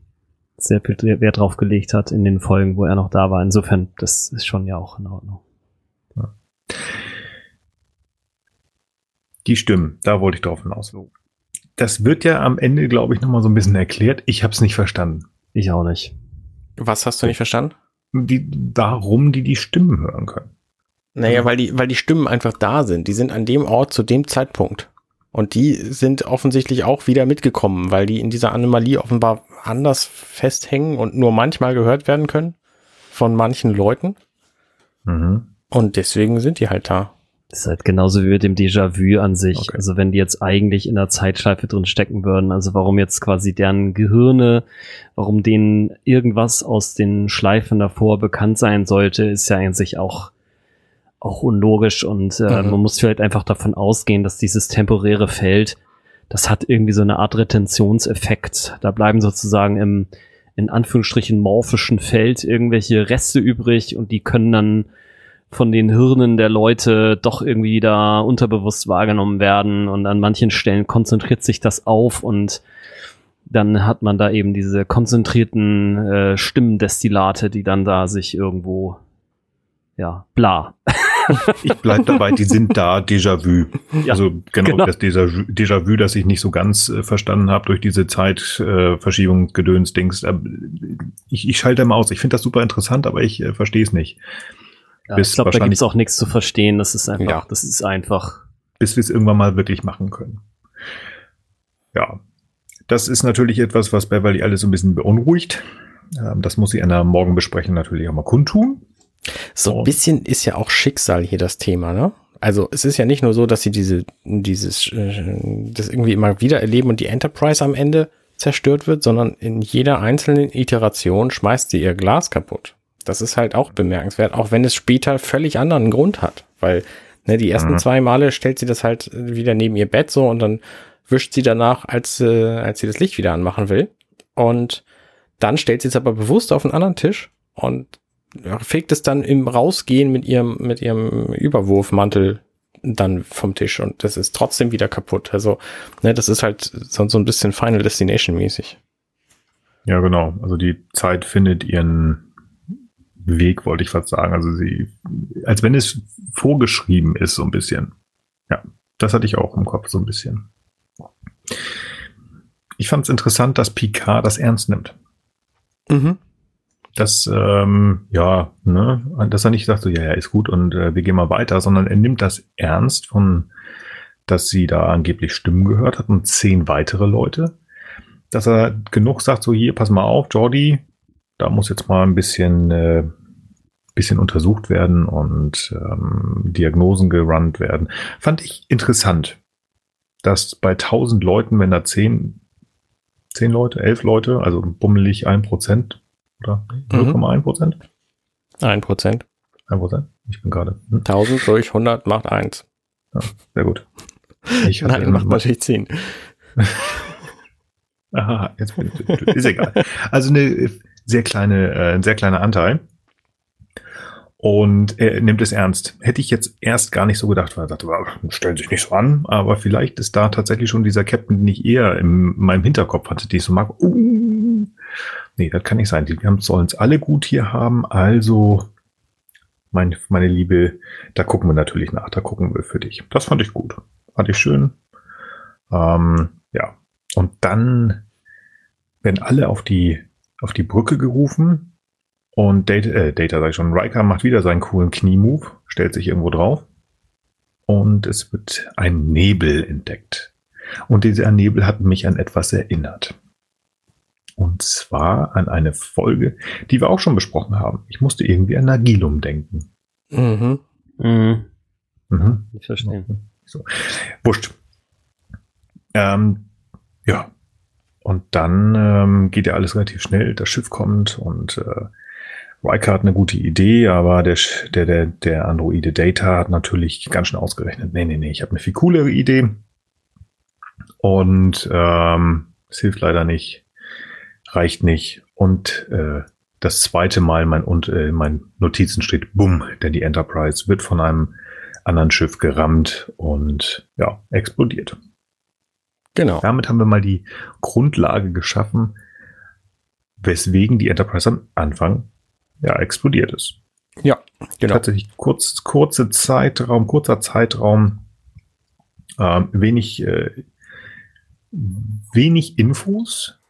[SPEAKER 3] sehr viel Wert drauf gelegt hat in den Folgen, wo er noch da war. Insofern, das ist schon ja auch in Ordnung. Ja.
[SPEAKER 1] Die Stimmen, da wollte ich drauf hinaus. Das wird ja am Ende, glaube ich, nochmal so ein bisschen erklärt. Ich habe es nicht verstanden.
[SPEAKER 3] Ich auch nicht.
[SPEAKER 2] Was hast du nicht verstanden?
[SPEAKER 1] Die, warum die die Stimmen hören können.
[SPEAKER 2] Naja, mhm. weil die, weil die Stimmen einfach da sind. Die sind an dem Ort zu dem Zeitpunkt. Und die sind offensichtlich auch wieder mitgekommen, weil die in dieser Anomalie offenbar anders festhängen und nur manchmal gehört werden können von manchen Leuten. Mhm. Und deswegen sind die halt da.
[SPEAKER 3] Das ist halt genauso wie mit dem Déjà-vu an sich. Okay. Also wenn die jetzt eigentlich in der Zeitschleife drin stecken würden, also warum jetzt quasi deren Gehirne, warum denen irgendwas aus den Schleifen davor bekannt sein sollte, ist ja eigentlich auch auch unlogisch und äh, mhm. man muss vielleicht einfach davon ausgehen, dass dieses temporäre Feld, das hat irgendwie so eine Art Retentionseffekt. Da bleiben sozusagen im in Anführungsstrichen morphischen Feld irgendwelche Reste übrig und die können dann von den Hirnen der Leute doch irgendwie da unterbewusst wahrgenommen werden und an manchen Stellen konzentriert sich das auf und dann hat man da eben diese konzentrierten äh, Stimmendestillate, die dann da sich irgendwo, ja, bla.
[SPEAKER 1] ich bleib dabei, die sind da, Déjà-vu. Ja, also genau, genau. das Déjà-vu, das ich nicht so ganz äh, verstanden habe durch diese Zeitverschiebung, äh, Gedöns, Dings. Äh, ich, ich schalte mal aus. Ich finde das super interessant, aber ich äh, verstehe es nicht.
[SPEAKER 3] Ja, ich glaube, da gibt es auch nichts zu verstehen. Das ist einfach, ja. das ist einfach.
[SPEAKER 1] Bis wir es irgendwann mal wirklich machen können. Ja. Das ist natürlich etwas, was Beverly alles so ein bisschen beunruhigt. Ähm, das muss sie in der Morgenbesprechung natürlich auch mal kundtun.
[SPEAKER 2] So ein bisschen ist ja auch Schicksal hier das Thema, ne? Also es ist ja nicht nur so, dass sie diese, dieses, äh, das irgendwie immer wieder erleben und die Enterprise am Ende zerstört wird, sondern in jeder einzelnen Iteration schmeißt sie ihr Glas kaputt. Das ist halt auch bemerkenswert, auch wenn es später völlig anderen Grund hat, weil ne, die ersten mhm. zwei Male stellt sie das halt wieder neben ihr Bett so und dann wischt sie danach, als, äh, als sie das Licht wieder anmachen will. Und dann stellt sie es aber bewusst auf einen anderen Tisch und fegt es dann im Rausgehen mit ihrem, mit ihrem Überwurfmantel dann vom Tisch und das ist trotzdem wieder kaputt. Also, ne, das ist halt so, so ein bisschen Final Destination mäßig.
[SPEAKER 1] Ja, genau. Also die Zeit findet ihren Weg, wollte ich fast sagen. Also sie, als wenn es vorgeschrieben ist, so ein bisschen. Ja, das hatte ich auch im Kopf so ein bisschen. Ich fand es interessant, dass Picard das ernst nimmt. Mhm. Dass, ähm, ja, ne, dass er nicht sagt, so, ja, ja, ist gut und äh, wir gehen mal weiter, sondern er nimmt das ernst von, dass sie da angeblich Stimmen gehört hat und zehn weitere Leute. Dass er genug sagt, so, hier, pass mal auf, Jordi, da muss jetzt mal ein bisschen, äh, bisschen untersucht werden und ähm, Diagnosen gerannt werden. Fand ich interessant, dass bei 1000 Leuten, wenn da 10, 10 Leute, 11 Leute, also bummelig 1 Prozent oder 0,1 Prozent?
[SPEAKER 2] 1 Prozent.
[SPEAKER 1] 1 Prozent? Ich bin gerade.
[SPEAKER 2] Hm? 1000 durch 100 macht 1.
[SPEAKER 1] Ja, sehr gut.
[SPEAKER 2] Ich Nein, macht natürlich 10.
[SPEAKER 1] Aha, jetzt bin ich, ist egal. Also eine sehr kleine, äh, ein sehr kleiner Anteil. Und er nimmt es ernst. Hätte ich jetzt erst gar nicht so gedacht, weil er sagte, stellen sich nicht so an, aber vielleicht ist da tatsächlich schon dieser Captain, den ich eher in meinem Hinterkopf hatte, die ich so mag. Uh, nee, das kann nicht sein. Die sollen es alle gut hier haben. Also, mein, meine Liebe, da gucken wir natürlich nach. Da gucken wir für dich. Das fand ich gut. Fand ich schön. Ähm, ja. Und dann werden alle auf die, auf die Brücke gerufen und Data, äh, Data sag ich schon, Riker macht wieder seinen coolen Kniemove, stellt sich irgendwo drauf. Und es wird ein Nebel entdeckt. Und dieser Nebel hat mich an etwas erinnert. Und zwar an eine Folge, die wir auch schon besprochen haben. Ich musste irgendwie an Nagilum denken. Mhm. Mhm. Mhm. Ich verstehe. So. Wurscht. Ähm, ja. Und dann ähm, geht ja alles relativ schnell. Das Schiff kommt und äh, Riker hat eine gute Idee, aber der, der, der, der Androide Data hat natürlich ganz schön ausgerechnet. Nee, nee, nee, ich habe eine viel coolere Idee. Und ähm, es hilft leider nicht. Reicht nicht. Und äh, das zweite Mal mein, und, äh, mein Notizen steht Bumm, denn die Enterprise wird von einem anderen Schiff gerammt und ja, explodiert. Genau. Damit haben wir mal die Grundlage geschaffen, weswegen die Enterprise am Anfang ja, explodiert ist.
[SPEAKER 2] Ja,
[SPEAKER 1] genau. Tatsächlich kurz, kurze Zeitraum, kurzer Zeitraum, äh, wenig, äh, wenig Infos,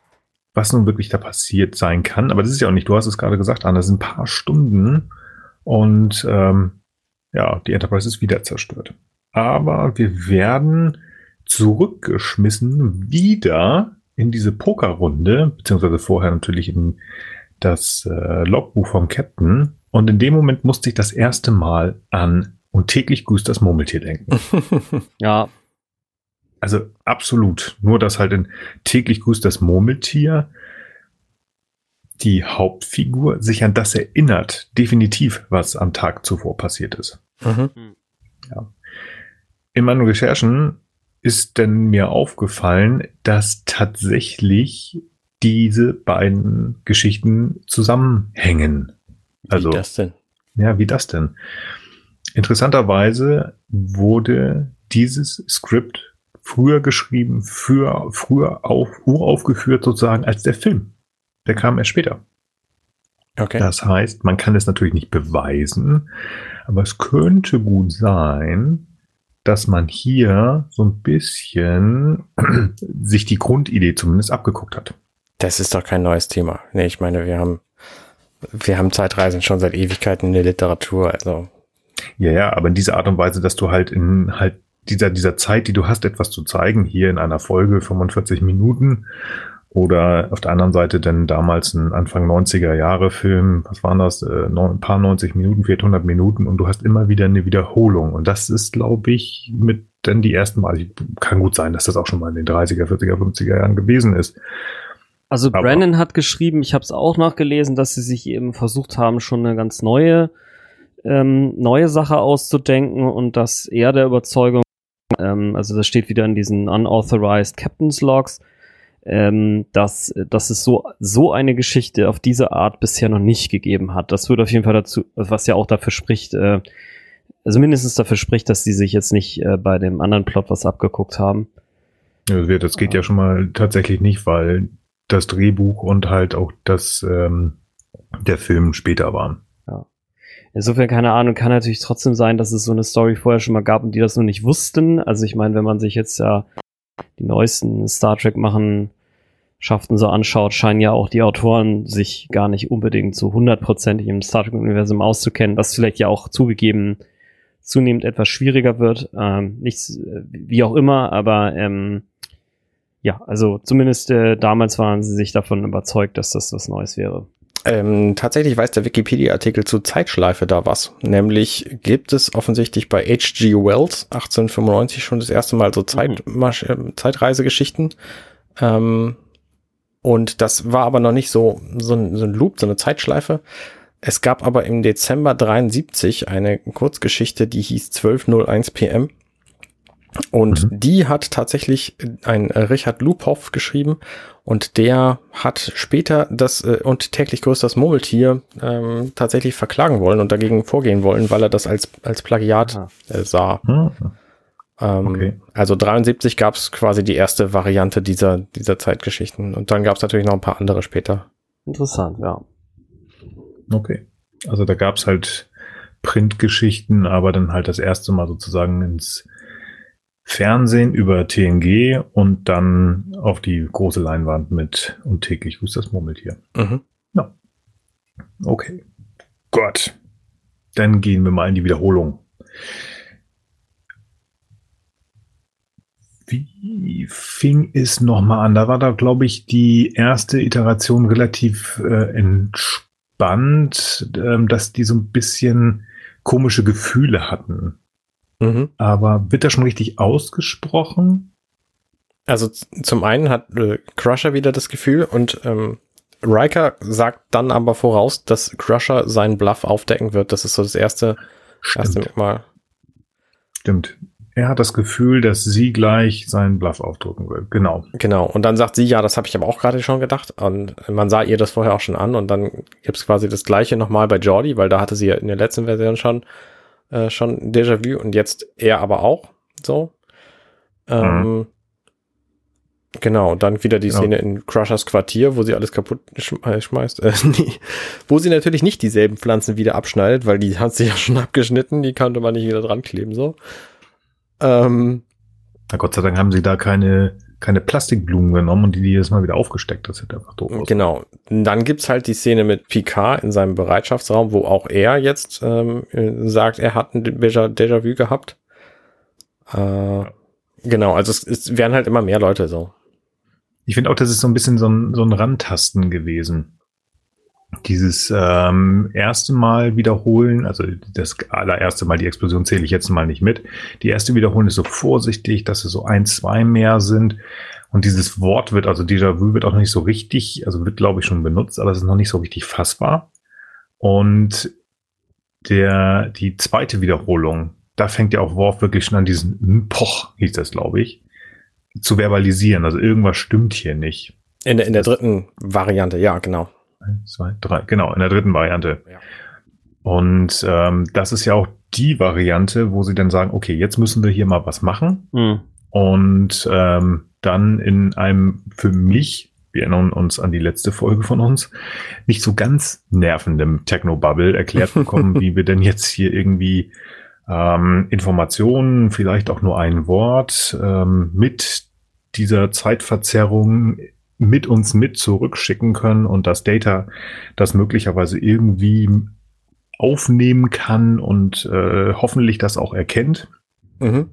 [SPEAKER 1] was nun wirklich da passiert sein kann. Aber das ist ja auch nicht, du hast es gerade gesagt, Anna, das sind ein paar Stunden und ähm, ja, die Enterprise ist wieder zerstört. Aber wir werden zurückgeschmissen wieder in diese Pokerrunde, beziehungsweise vorher natürlich in das äh, Logbuch vom Captain und in dem Moment musste ich das erste Mal an und täglich grüßt das Murmeltier denken.
[SPEAKER 3] ja.
[SPEAKER 1] Also absolut. Nur, dass halt in täglich grüßt das Murmeltier die Hauptfigur sich an das erinnert, definitiv, was am Tag zuvor passiert ist. Mhm. Hm. Ja. In meinen Recherchen ist denn mir aufgefallen, dass tatsächlich diese beiden Geschichten zusammenhängen.
[SPEAKER 2] Also, wie das denn?
[SPEAKER 1] Ja, wie das denn? Interessanterweise wurde dieses Skript früher geschrieben, für, früher auf, uraufgeführt sozusagen als der Film. Der kam erst später. Okay. Das heißt, man kann es natürlich nicht beweisen, aber es könnte gut sein, dass man hier so ein bisschen sich die Grundidee zumindest abgeguckt hat.
[SPEAKER 2] Das ist doch kein neues Thema. Nee, ich meine, wir haben, wir haben Zeitreisen schon seit Ewigkeiten in der Literatur, also.
[SPEAKER 1] Ja, ja, aber in dieser Art und Weise, dass du halt in halt dieser, dieser Zeit, die du hast, etwas zu zeigen, hier in einer Folge 45 Minuten oder auf der anderen Seite denn damals ein Anfang 90er Jahre Film, was waren das, äh, ein paar 90 Minuten, 400 Minuten und du hast immer wieder eine Wiederholung. Und das ist, glaube ich, mit denn die ersten Mal, kann gut sein, dass das auch schon mal in den 30er, 40er, 50er Jahren gewesen ist.
[SPEAKER 3] Also Aber Brennan hat geschrieben, ich habe es auch nachgelesen, dass sie sich eben versucht haben, schon eine ganz neue, ähm, neue Sache auszudenken und dass er der Überzeugung, ähm, also das steht wieder in diesen unauthorized Captain's Logs, ähm, dass, dass es so, so eine Geschichte auf diese Art bisher noch nicht gegeben hat. Das würde auf jeden Fall dazu, was ja auch dafür spricht, äh, also mindestens dafür spricht, dass sie sich jetzt nicht äh, bei dem anderen Plot was abgeguckt haben.
[SPEAKER 1] Ja, das geht ja schon mal tatsächlich nicht, weil das Drehbuch und halt auch das ähm, der Film später waren.
[SPEAKER 3] Ja. Insofern keine Ahnung, kann natürlich trotzdem sein, dass es so eine Story vorher schon mal gab und die das noch nicht wussten. Also ich meine, wenn man sich jetzt ja die neuesten Star Trek machen Schaften so anschaut, scheinen ja auch die Autoren sich gar nicht unbedingt zu hundertprozentig im Star Trek-Universum auszukennen, was vielleicht ja auch zugegeben zunehmend etwas schwieriger wird. Ähm, nichts, wie auch immer, aber ähm, ja, also zumindest äh, damals waren sie sich davon überzeugt, dass das was Neues wäre.
[SPEAKER 2] Ähm, tatsächlich weiß der Wikipedia-Artikel zu Zeitschleife da was. Nämlich gibt es offensichtlich bei H.G. Wells 1895 schon das erste Mal so mhm. äh, Zeitreisegeschichten. Ähm, und das war aber noch nicht so, so ein, so ein Loop, so eine Zeitschleife. Es gab aber im Dezember 73 eine Kurzgeschichte, die hieß 1201 PM. Und mhm. die hat tatsächlich ein Richard Lupoff geschrieben und der hat später das äh, und täglich größt das Murmeltier ähm, tatsächlich verklagen wollen und dagegen vorgehen wollen, weil er das als, als Plagiat äh, sah. Mhm. Ähm, okay. Also 73 gab es quasi die erste Variante dieser, dieser Zeitgeschichten und dann gab es natürlich noch ein paar andere später.
[SPEAKER 3] Interessant, ja.
[SPEAKER 1] Okay. Also da gab es halt Printgeschichten, aber dann halt das erste Mal sozusagen ins Fernsehen über TNG und dann auf die große Leinwand mit und täglich grüßt das Murmeltier. Mhm. Ja. Okay. Gott. Dann gehen wir mal in die Wiederholung. Wie fing es nochmal an? Da war da, glaube ich, die erste Iteration relativ äh, entspannt, äh, dass die so ein bisschen komische Gefühle hatten. Mhm. Aber wird das schon richtig ausgesprochen?
[SPEAKER 2] Also zum einen hat äh, Crusher wieder das Gefühl und ähm, Riker sagt dann aber voraus, dass Crusher seinen Bluff aufdecken wird. Das ist so das erste, erste Mal.
[SPEAKER 1] Stimmt. Er hat das Gefühl, dass sie gleich seinen Bluff aufdrücken will. Genau.
[SPEAKER 2] Genau. Und dann sagt sie, ja, das habe ich aber auch gerade schon gedacht. Und man sah ihr das vorher auch schon an. Und dann gibt es quasi das gleiche nochmal bei Jordi, weil da hatte sie ja in der letzten Version schon äh, schon Déjà-vu und jetzt er aber auch so. Ähm, mhm. Genau, dann wieder die genau. Szene in Crushers Quartier, wo sie alles kaputt äh, schmeißt. Äh, nee. Wo sie natürlich nicht dieselben Pflanzen wieder abschneidet, weil die hat sie ja schon abgeschnitten, die konnte man nicht wieder dran kleben, so.
[SPEAKER 1] Ähm, Na Gott sei Dank haben sie da keine keine Plastikblumen genommen und die jedes Mal wieder aufgesteckt. Das hätte einfach doof
[SPEAKER 2] aus. Genau. Dann gibt's halt die Szene mit Picard in seinem Bereitschaftsraum, wo auch er jetzt ähm, sagt, er hat ein Déjà-vu gehabt. Äh, ja. Genau, also es, es werden halt immer mehr Leute so.
[SPEAKER 1] Ich finde auch, das ist so ein bisschen so ein, so ein Randtasten gewesen. Dieses ähm, erste Mal wiederholen, also das allererste Mal, die Explosion zähle ich jetzt mal nicht mit. Die erste wiederholen ist so vorsichtig, dass es so ein, zwei mehr sind. Und dieses Wort wird, also Déjà-vu wird auch noch nicht so richtig, also wird glaube ich schon benutzt, aber es ist noch nicht so richtig fassbar. Und der, die zweite Wiederholung, da fängt ja auch Worf wirklich schon an diesen Poch, hieß das glaube ich, zu verbalisieren. Also irgendwas stimmt hier nicht.
[SPEAKER 2] In der, in der dritten Variante, ja, genau.
[SPEAKER 1] Eins, zwei, drei, genau, in der dritten Variante. Ja. Und ähm, das ist ja auch die Variante, wo sie dann sagen, okay, jetzt müssen wir hier mal was machen. Mhm. Und ähm, dann in einem für mich, wir erinnern uns an die letzte Folge von uns, nicht so ganz nervendem Techno-Bubble erklärt bekommen, wie wir denn jetzt hier irgendwie ähm, Informationen, vielleicht auch nur ein Wort, ähm, mit dieser Zeitverzerrung mit uns mit zurückschicken können und das Data das möglicherweise irgendwie aufnehmen kann und äh, hoffentlich das auch erkennt. Mhm.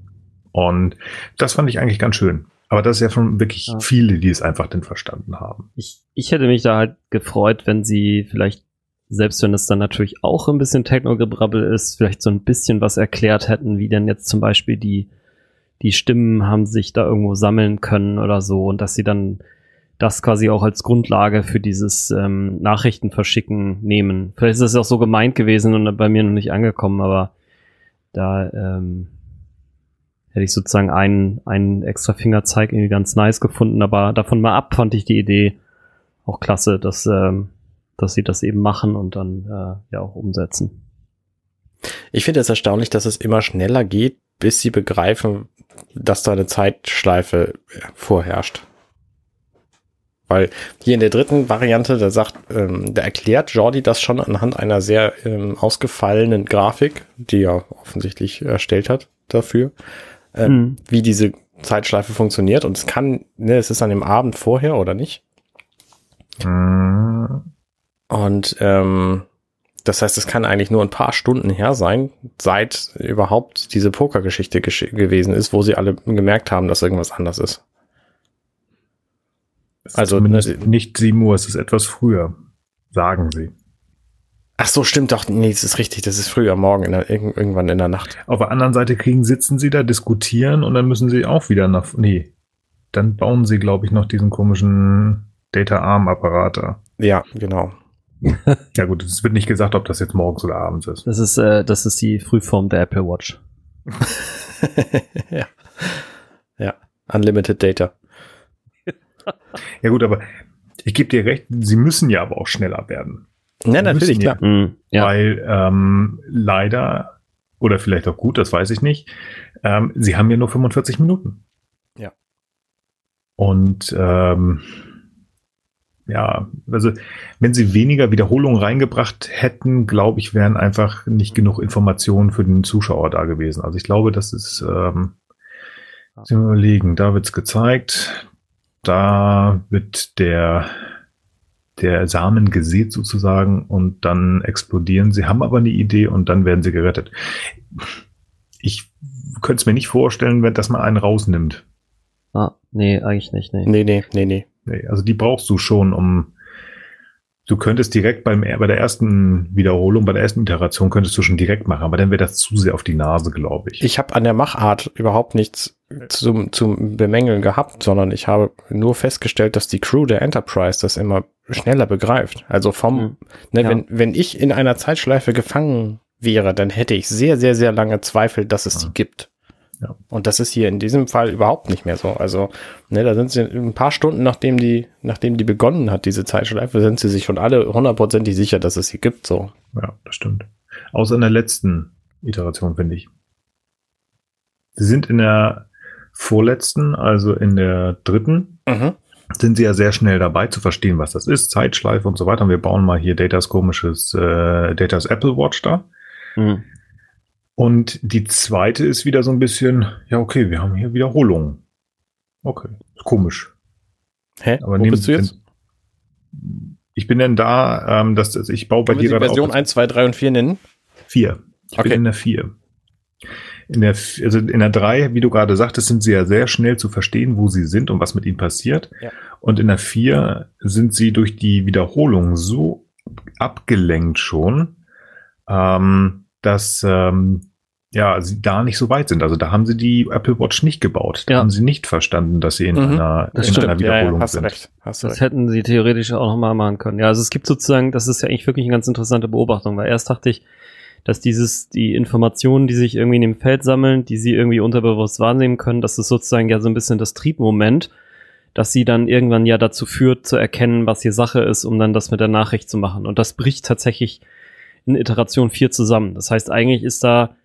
[SPEAKER 1] Und das fand ich eigentlich ganz schön. Aber das ist ja schon wirklich ja. viele, die es einfach denn verstanden haben.
[SPEAKER 3] Ich, ich hätte mich da halt gefreut, wenn sie vielleicht, selbst wenn es dann natürlich auch ein bisschen Techno-Gebrabbel ist, vielleicht so ein bisschen was erklärt hätten, wie denn jetzt zum Beispiel die, die Stimmen haben sich da irgendwo sammeln können oder so und dass sie dann das quasi auch als Grundlage für dieses ähm, Nachrichtenverschicken nehmen. Vielleicht ist das auch so gemeint gewesen und bei mir noch nicht angekommen, aber da ähm, hätte ich sozusagen einen, einen extra Fingerzeig irgendwie ganz nice gefunden, aber davon mal ab fand ich die Idee auch klasse, dass, ähm, dass sie das eben machen und dann äh, ja auch umsetzen.
[SPEAKER 2] Ich finde es erstaunlich, dass es immer schneller geht, bis sie begreifen, dass da eine Zeitschleife vorherrscht. Weil hier in der dritten Variante, da sagt, ähm, da erklärt Jordi das schon anhand einer sehr ähm, ausgefallenen Grafik, die er offensichtlich erstellt hat dafür, äh, mhm. wie diese Zeitschleife funktioniert. Und es kann, ne, es ist an dem Abend vorher oder nicht? Mhm. Und ähm, das heißt, es kann eigentlich nur ein paar Stunden her sein, seit überhaupt diese Pokergeschichte gewesen ist, wo sie alle gemerkt haben, dass irgendwas anders ist.
[SPEAKER 1] Also ne, nicht 7 Uhr, es ist etwas früher, sagen sie.
[SPEAKER 2] Ach so, stimmt doch. Nee, das ist richtig. Das ist früher morgen, in der, irgendwann in der Nacht.
[SPEAKER 1] Auf der anderen Seite kriegen, sitzen sie da, diskutieren und dann müssen sie auch wieder nach. Nee, dann bauen sie, glaube ich, noch diesen komischen Data-Arm-Apparat da.
[SPEAKER 2] Ja, genau.
[SPEAKER 1] ja gut, es wird nicht gesagt, ob das jetzt morgens oder abends ist.
[SPEAKER 3] Das ist, äh, das ist die Frühform der Apple Watch.
[SPEAKER 2] ja. Ja, Unlimited Data
[SPEAKER 1] ja gut, aber ich gebe dir recht, sie müssen ja aber auch schneller werden.
[SPEAKER 2] Ja, natürlich, klar. Ja,
[SPEAKER 1] mhm, ja. Weil ähm, leider, oder vielleicht auch gut, das weiß ich nicht, ähm, sie haben ja nur 45 Minuten.
[SPEAKER 2] Ja.
[SPEAKER 1] Und ähm, ja, also wenn sie weniger Wiederholungen reingebracht hätten, glaube ich, wären einfach nicht genug Informationen für den Zuschauer da gewesen. Also ich glaube, das ist, ähm, Sie überlegen, da wird's gezeigt, da wird der, der Samen gesät sozusagen und dann explodieren. Sie haben aber eine Idee und dann werden sie gerettet. Ich könnte es mir nicht vorstellen, wenn das mal einen rausnimmt.
[SPEAKER 3] Ah, nee, eigentlich nicht, nee.
[SPEAKER 2] Nee, nee, nee, nee.
[SPEAKER 1] nee also die brauchst du schon, um Du könntest direkt beim, bei der ersten Wiederholung, bei der ersten Iteration könntest du schon direkt machen, aber dann wäre das zu sehr auf die Nase, glaube ich.
[SPEAKER 2] Ich habe an der Machart überhaupt nichts zum, zum Bemängeln gehabt, sondern ich habe nur festgestellt, dass die Crew der Enterprise das immer schneller begreift. Also vom, mhm. ne, ja. wenn, wenn ich in einer Zeitschleife gefangen wäre, dann hätte ich sehr, sehr, sehr lange Zweifel, dass es ja. die gibt. Ja. Und das ist hier in diesem Fall überhaupt nicht mehr so. Also, ne, da sind sie ein paar Stunden, nachdem die, nachdem die begonnen hat, diese Zeitschleife, sind sie sich schon alle hundertprozentig sicher, dass es sie gibt, so.
[SPEAKER 1] Ja, das stimmt. Außer in der letzten Iteration, finde ich. Sie sind in der vorletzten, also in der dritten, mhm. sind sie ja sehr schnell dabei zu verstehen, was das ist, Zeitschleife und so weiter. Und wir bauen mal hier Datas komisches, äh, Datas Apple Watch da. Mhm. Und die zweite ist wieder so ein bisschen, ja, okay, wir haben hier Wiederholungen. Okay, komisch.
[SPEAKER 2] Hä? Aber Wo bist du jetzt?
[SPEAKER 1] Ich bin denn da, ähm, dass, dass ich baue bei dir
[SPEAKER 2] gerade Version 1, 2, 3 und 4 nennen?
[SPEAKER 1] 4. Ich okay. bin in der 4. In der, also in der 3, wie du gerade sagtest, sind sie ja sehr schnell zu verstehen, wo sie sind und was mit ihnen passiert. Ja. Und in der 4 sind sie durch die Wiederholung so abgelenkt schon, ähm, dass ähm, ja, sie da nicht so weit sind. Also da haben sie die Apple Watch nicht gebaut. Da ja. haben sie nicht verstanden, dass sie in mhm, einer, in einer Wiederholung ja, ja, hast sind. Recht,
[SPEAKER 3] hast das recht. hätten sie theoretisch auch nochmal machen können. Ja, also es gibt sozusagen, das ist ja eigentlich wirklich eine ganz interessante Beobachtung, weil erst dachte ich, dass dieses, die Informationen, die sich irgendwie in dem Feld sammeln, die sie irgendwie unterbewusst wahrnehmen können, dass es sozusagen ja so ein bisschen das Triebmoment, dass sie dann irgendwann ja dazu führt, zu erkennen, was hier Sache ist, um dann das mit der Nachricht zu machen. Und das bricht tatsächlich in Iteration 4 zusammen. Das heißt, eigentlich ist da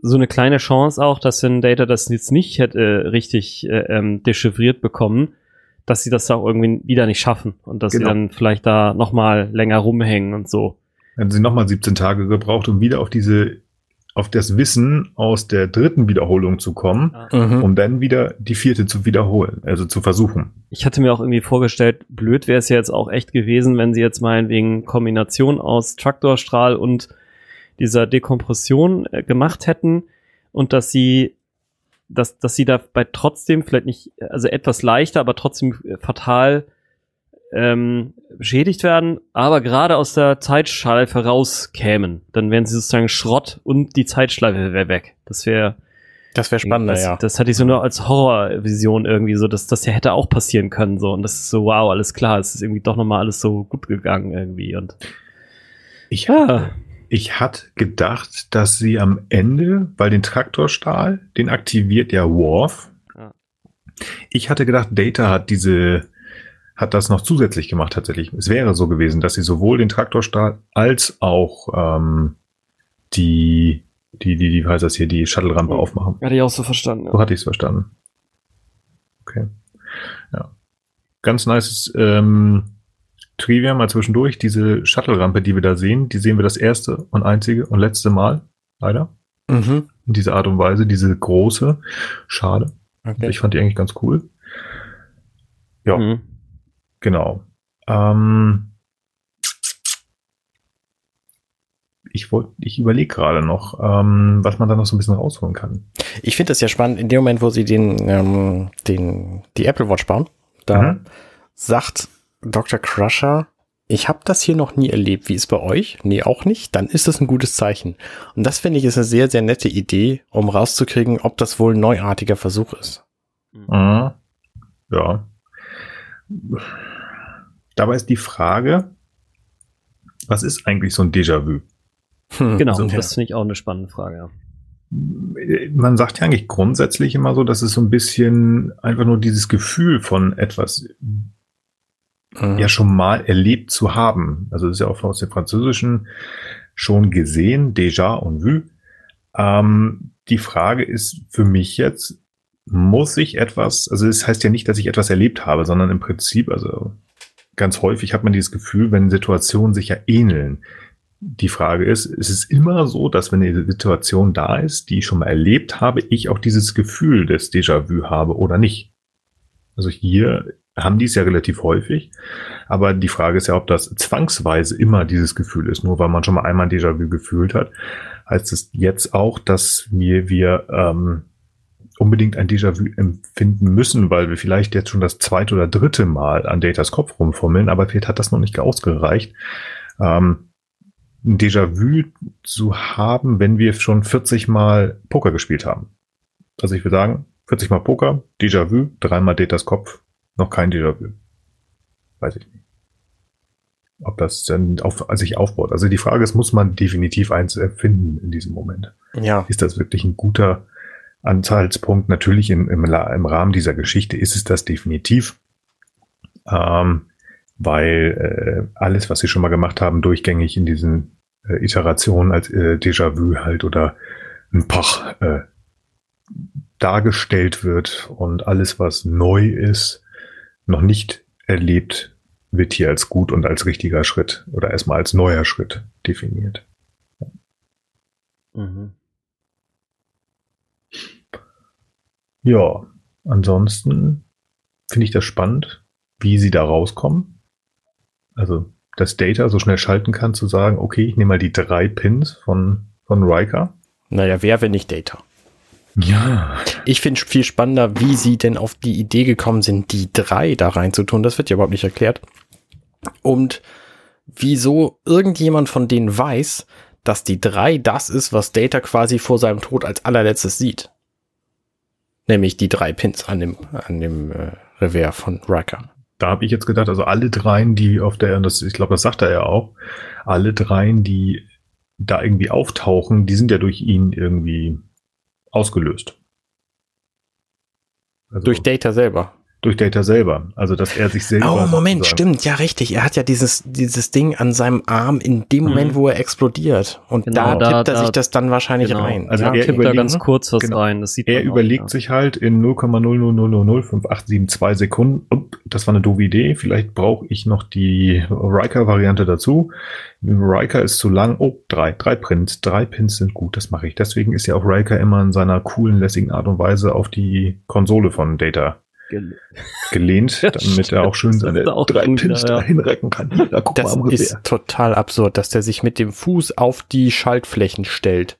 [SPEAKER 3] so eine kleine Chance auch, dass wenn Data das jetzt nicht hätte äh, richtig äh, ähm, dechiffriert bekommen, dass sie das auch irgendwie wieder nicht schaffen und dass genau. sie dann vielleicht da nochmal länger rumhängen und so.
[SPEAKER 1] Dann sie nochmal 17 Tage gebraucht, um wieder auf diese, auf das Wissen aus der dritten Wiederholung zu kommen, mhm. um dann wieder die vierte zu wiederholen, also zu versuchen.
[SPEAKER 3] Ich hatte mir auch irgendwie vorgestellt, blöd wäre es ja jetzt auch echt gewesen, wenn sie jetzt mal wegen Kombination aus Traktorstrahl und dieser Dekompression äh, gemacht hätten und dass sie dass, dass sie dabei trotzdem vielleicht nicht, also etwas leichter, aber trotzdem fatal ähm, beschädigt werden, aber gerade aus der Zeitschleife rauskämen, dann wären sie sozusagen Schrott und die Zeitschleife wäre weg. Das wäre
[SPEAKER 2] das wäre spannender,
[SPEAKER 3] das,
[SPEAKER 2] ja.
[SPEAKER 3] Das hatte ich so nur als Horrorvision irgendwie so, dass das ja hätte auch passieren können so und das ist so wow, alles klar, es ist irgendwie doch nochmal alles so gut gegangen irgendwie und
[SPEAKER 1] ich ja. Ich hatte gedacht, dass sie am Ende, weil den Traktorstahl, den aktiviert ja Worf. Ja. Ich hatte gedacht, Data hat diese hat das noch zusätzlich gemacht tatsächlich. Es wäre so gewesen, dass sie sowohl den Traktorstahl als auch ähm, die, die, die, die, heißt das hier, die Shuttle-Rampe oh, aufmachen.
[SPEAKER 3] Hatte ich auch so verstanden.
[SPEAKER 1] Ja. So hatte ich es verstanden. Okay. Ja. Ganz nice ähm, Trivia mal zwischendurch. Diese Shuttle-Rampe, die wir da sehen, die sehen wir das erste und einzige und letzte Mal, leider. Mhm. In dieser Art und Weise, diese große. Schade. Okay. Ich fand die eigentlich ganz cool. Ja. Mhm. Genau. Ähm, ich wollte, ich überlege gerade noch, ähm, was man da noch so ein bisschen rausholen kann.
[SPEAKER 2] Ich finde das ja spannend, in dem Moment, wo sie den, ähm, den, die Apple Watch bauen, da mhm. sagt Dr. Crusher, ich habe das hier noch nie erlebt. Wie ist bei euch? Nee, auch nicht. Dann ist das ein gutes Zeichen. Und das finde ich ist eine sehr, sehr nette Idee, um rauszukriegen, ob das wohl ein neuartiger Versuch ist.
[SPEAKER 1] Mhm. Ja. Dabei ist die Frage, was ist eigentlich so ein Déjà-vu?
[SPEAKER 3] Hm, genau, also, das finde ich auch eine spannende Frage.
[SPEAKER 1] Man sagt ja eigentlich grundsätzlich immer so, dass es so ein bisschen einfach nur dieses Gefühl von etwas mhm. ja schon mal erlebt zu haben. Also das ist ja auch aus dem Französischen schon gesehen, déjà und vu. Ähm, die Frage ist für mich jetzt, muss ich etwas, also es das heißt ja nicht, dass ich etwas erlebt habe, sondern im Prinzip, also ganz häufig hat man dieses Gefühl, wenn Situationen sich ja ähneln. Die Frage ist, ist es immer so, dass wenn eine Situation da ist, die ich schon mal erlebt habe, ich auch dieses Gefühl des Déjà-vu habe oder nicht? Also hier haben die es ja relativ häufig, aber die Frage ist ja, ob das zwangsweise immer dieses Gefühl ist. Nur weil man schon mal einmal ein Déjà-vu gefühlt hat, heißt es jetzt auch, dass wir, wir ähm, unbedingt ein Déjà-vu empfinden müssen, weil wir vielleicht jetzt schon das zweite oder dritte Mal an Datas Kopf rumfummeln, aber vielleicht hat das noch nicht ausgereicht, ähm, ein Déjà-vu zu haben, wenn wir schon 40 Mal Poker gespielt haben. Also ich würde sagen, 40 Mal Poker, Déjà-vu, dreimal Datas Kopf, noch kein Déjà-vu. Weiß ich nicht. Ob das dann auf, sich aufbaut. Also die Frage ist, muss man definitiv eins erfinden in diesem Moment? Ja. Ist das wirklich ein guter Anteilspunkt. Natürlich im, im, im Rahmen dieser Geschichte ist es das definitiv, ähm, weil äh, alles, was sie schon mal gemacht haben, durchgängig in diesen äh, Iterationen als äh, Déjà-vu halt oder ein Pach äh, dargestellt wird und alles, was neu ist, noch nicht erlebt, wird hier als gut und als richtiger Schritt oder erstmal als neuer Schritt definiert. Mhm. Ja, ansonsten finde ich das spannend, wie sie da rauskommen. Also, das Data so schnell schalten kann, zu sagen, okay, ich nehme mal die drei Pins von, von Riker.
[SPEAKER 2] Naja, wer, wenn nicht Data?
[SPEAKER 1] Ja.
[SPEAKER 2] Ich finde es viel spannender, wie sie denn auf die Idee gekommen sind, die drei da reinzutun. Das wird ja überhaupt nicht erklärt. Und wieso irgendjemand von denen weiß, dass die drei das ist, was Data quasi vor seinem Tod als allerletztes sieht. Nämlich die drei Pins an dem, an dem äh, Revers von Riker.
[SPEAKER 1] Da habe ich jetzt gedacht, also alle dreien, die auf der, das, ich glaube, das sagt er ja auch, alle dreien, die da irgendwie auftauchen, die sind ja durch ihn irgendwie ausgelöst.
[SPEAKER 2] Also durch Data selber
[SPEAKER 1] durch Data selber. Also, dass er sich selber.
[SPEAKER 2] Oh, Moment, stimmt, ja, richtig. Er hat ja dieses, dieses Ding an seinem Arm in dem Moment, mhm. wo er explodiert. Und genau, da tippt er sich das dann wahrscheinlich genau. rein.
[SPEAKER 3] Also, ja, er tippt da ganz kurz was genau. rein. Das
[SPEAKER 1] sieht er überlegt auch, ja. sich halt in 0,00005,872 Sekunden. Und das war eine doofe Idee. Vielleicht brauche ich noch die Riker-Variante dazu. Riker ist zu lang. Oh, drei, drei Pins. Drei Pins sind gut, das mache ich. Deswegen ist ja auch Riker immer in seiner coolen, lässigen Art und Weise auf die Konsole von Data Gel gelehnt, damit er auch schön seine auch drei Pins da hinrecken kann.
[SPEAKER 2] Da, guck das mal ist total absurd, dass der sich mit dem Fuß auf die Schaltflächen stellt.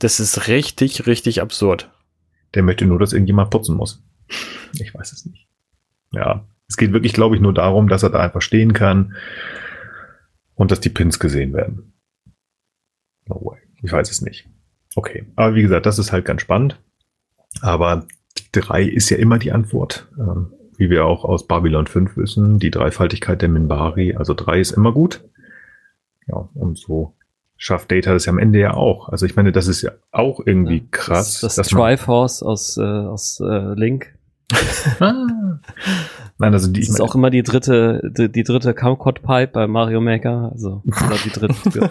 [SPEAKER 2] Das ist richtig, richtig absurd.
[SPEAKER 1] Der möchte nur, dass irgendjemand putzen muss. Ich weiß es nicht. Ja, es geht wirklich, glaube ich, nur darum, dass er da einfach stehen kann und dass die Pins gesehen werden. No way. Ich weiß es nicht. Okay. Aber wie gesagt, das ist halt ganz spannend. Aber drei ist ja immer die Antwort. Ähm, wie wir auch aus Babylon 5 wissen, die Dreifaltigkeit der Minbari, also drei ist immer gut. Ja, und so schafft Data das ja am Ende ja auch. Also ich meine, das ist ja auch irgendwie krass.
[SPEAKER 3] Das, das Triforce aus, äh, aus äh, Link.
[SPEAKER 2] Nein, also die, das ist auch immer die dritte, die, die dritte Camcod Pipe bei Mario Maker. Also oder die dritte.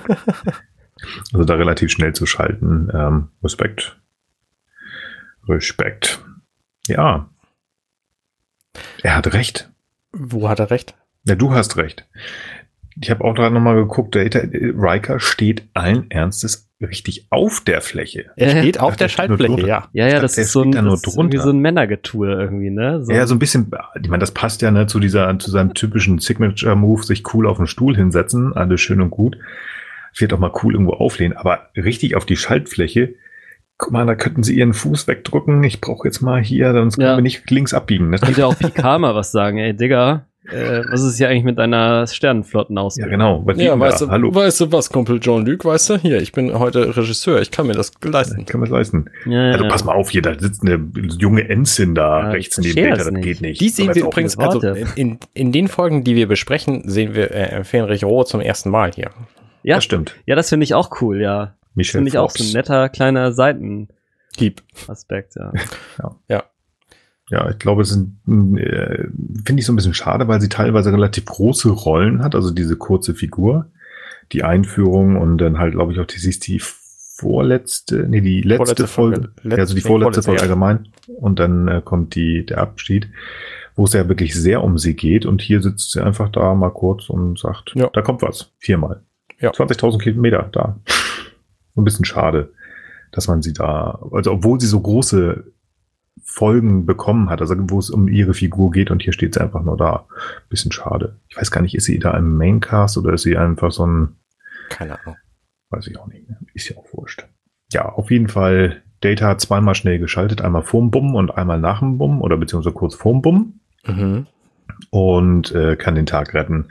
[SPEAKER 1] also da relativ schnell zu schalten. Ähm, Respekt. Respekt. Ja. Er hat recht.
[SPEAKER 2] Wo hat er recht?
[SPEAKER 1] Ja, du hast recht. Ich habe auch gerade nochmal geguckt, der Riker steht allen Ernstes richtig auf der Fläche.
[SPEAKER 2] Er steht auf der Schaltfläche, ja. Ja, ja, das ist so ein, das ist irgendwie so ein Männergetue irgendwie, ne?
[SPEAKER 1] So. Ja, so ein bisschen, ich meine, das passt ja ne, zu dieser, zu seinem typischen Signature-Move, sich cool auf den Stuhl hinsetzen, alles schön und gut. Wird auch mal cool irgendwo auflehnen, aber richtig auf die Schaltfläche, guck mal, da könnten sie ihren Fuß wegdrücken. Ich brauche jetzt mal hier, sonst können ja. wir nicht links abbiegen.
[SPEAKER 3] Das könnte ja auch Picard mal was sagen. Ey, Digga, äh, was ist hier eigentlich mit deiner Sternenflotten aus?
[SPEAKER 1] Ja, genau.
[SPEAKER 2] Was ja, weißt du, Hallo. weißt du was, Kumpel Jean-Luc, weißt du? Hier, ich bin heute Regisseur, ich kann mir das leisten. Ich
[SPEAKER 1] kann mir das leisten. Ja, also pass mal auf, hier, da sitzt eine junge Ensign da ja, rechts neben Peter, das, das geht nicht.
[SPEAKER 2] Die sehen wir übrigens, also in, in den Folgen, die wir besprechen, sehen wir äh, Fenrich Roh zum ersten Mal hier.
[SPEAKER 3] Ja, das stimmt. Ja, das finde ich auch cool, ja. Finde ich auch so ein netter kleiner Seiten.
[SPEAKER 2] Hieb.
[SPEAKER 3] Aspekt, ja.
[SPEAKER 1] ja. ja. Ja, ich glaube, es sind, äh, finde ich so ein bisschen schade, weil sie teilweise relativ große Rollen hat, also diese kurze Figur, die Einführung und dann halt, glaube ich, auch die, sie ist die vorletzte, nee, die letzte vorletzte Folge, Folge. Letz, also die vorletzte, Folge allgemein und dann äh, kommt die, der Abschied, wo es ja wirklich sehr um sie geht und hier sitzt sie einfach da mal kurz und sagt, ja. da kommt was, viermal. Ja. 20.000 Kilometer da. Ein bisschen schade dass man sie da, also obwohl sie so große Folgen bekommen hat, also wo es um ihre Figur geht und hier steht sie einfach nur da. Bisschen schade. Ich weiß gar nicht, ist sie da im Maincast oder ist sie einfach so ein.
[SPEAKER 2] Keine Ahnung.
[SPEAKER 1] Weiß ich auch nicht. Ist ja auch wurscht. Ja, auf jeden Fall. Data hat zweimal schnell geschaltet, einmal vorm Bumm und einmal nach dem Bumm oder beziehungsweise kurz vorm Bumm. Mhm. Und äh, kann den Tag retten,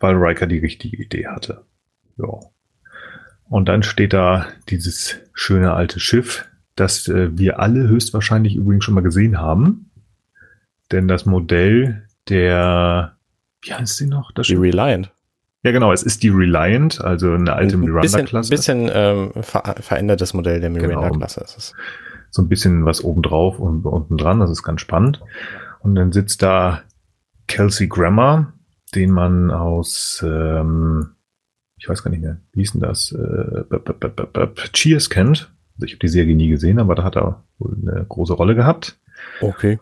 [SPEAKER 1] weil Riker die richtige Idee hatte. Ja. Und dann steht da dieses schöne alte Schiff, das äh, wir alle höchstwahrscheinlich übrigens schon mal gesehen haben. Denn das Modell der, wie heißt sie noch?
[SPEAKER 2] Das die Reliant.
[SPEAKER 1] Ja, genau, es ist die Reliant, also eine alte
[SPEAKER 2] Miranda-Klasse. Ein bisschen, bisschen ähm, ver verändertes Modell der Miranda-Klasse genau. ist es.
[SPEAKER 1] So ein bisschen was obendrauf und unten dran, das ist ganz spannend. Und dann sitzt da Kelsey Grammer, den man aus ähm, ich weiß gar nicht mehr, wie hieß denn das, äh, Cheers kennt. Also ich habe die Serie nie gesehen, aber da hat er wohl eine große Rolle gehabt.
[SPEAKER 2] Okay.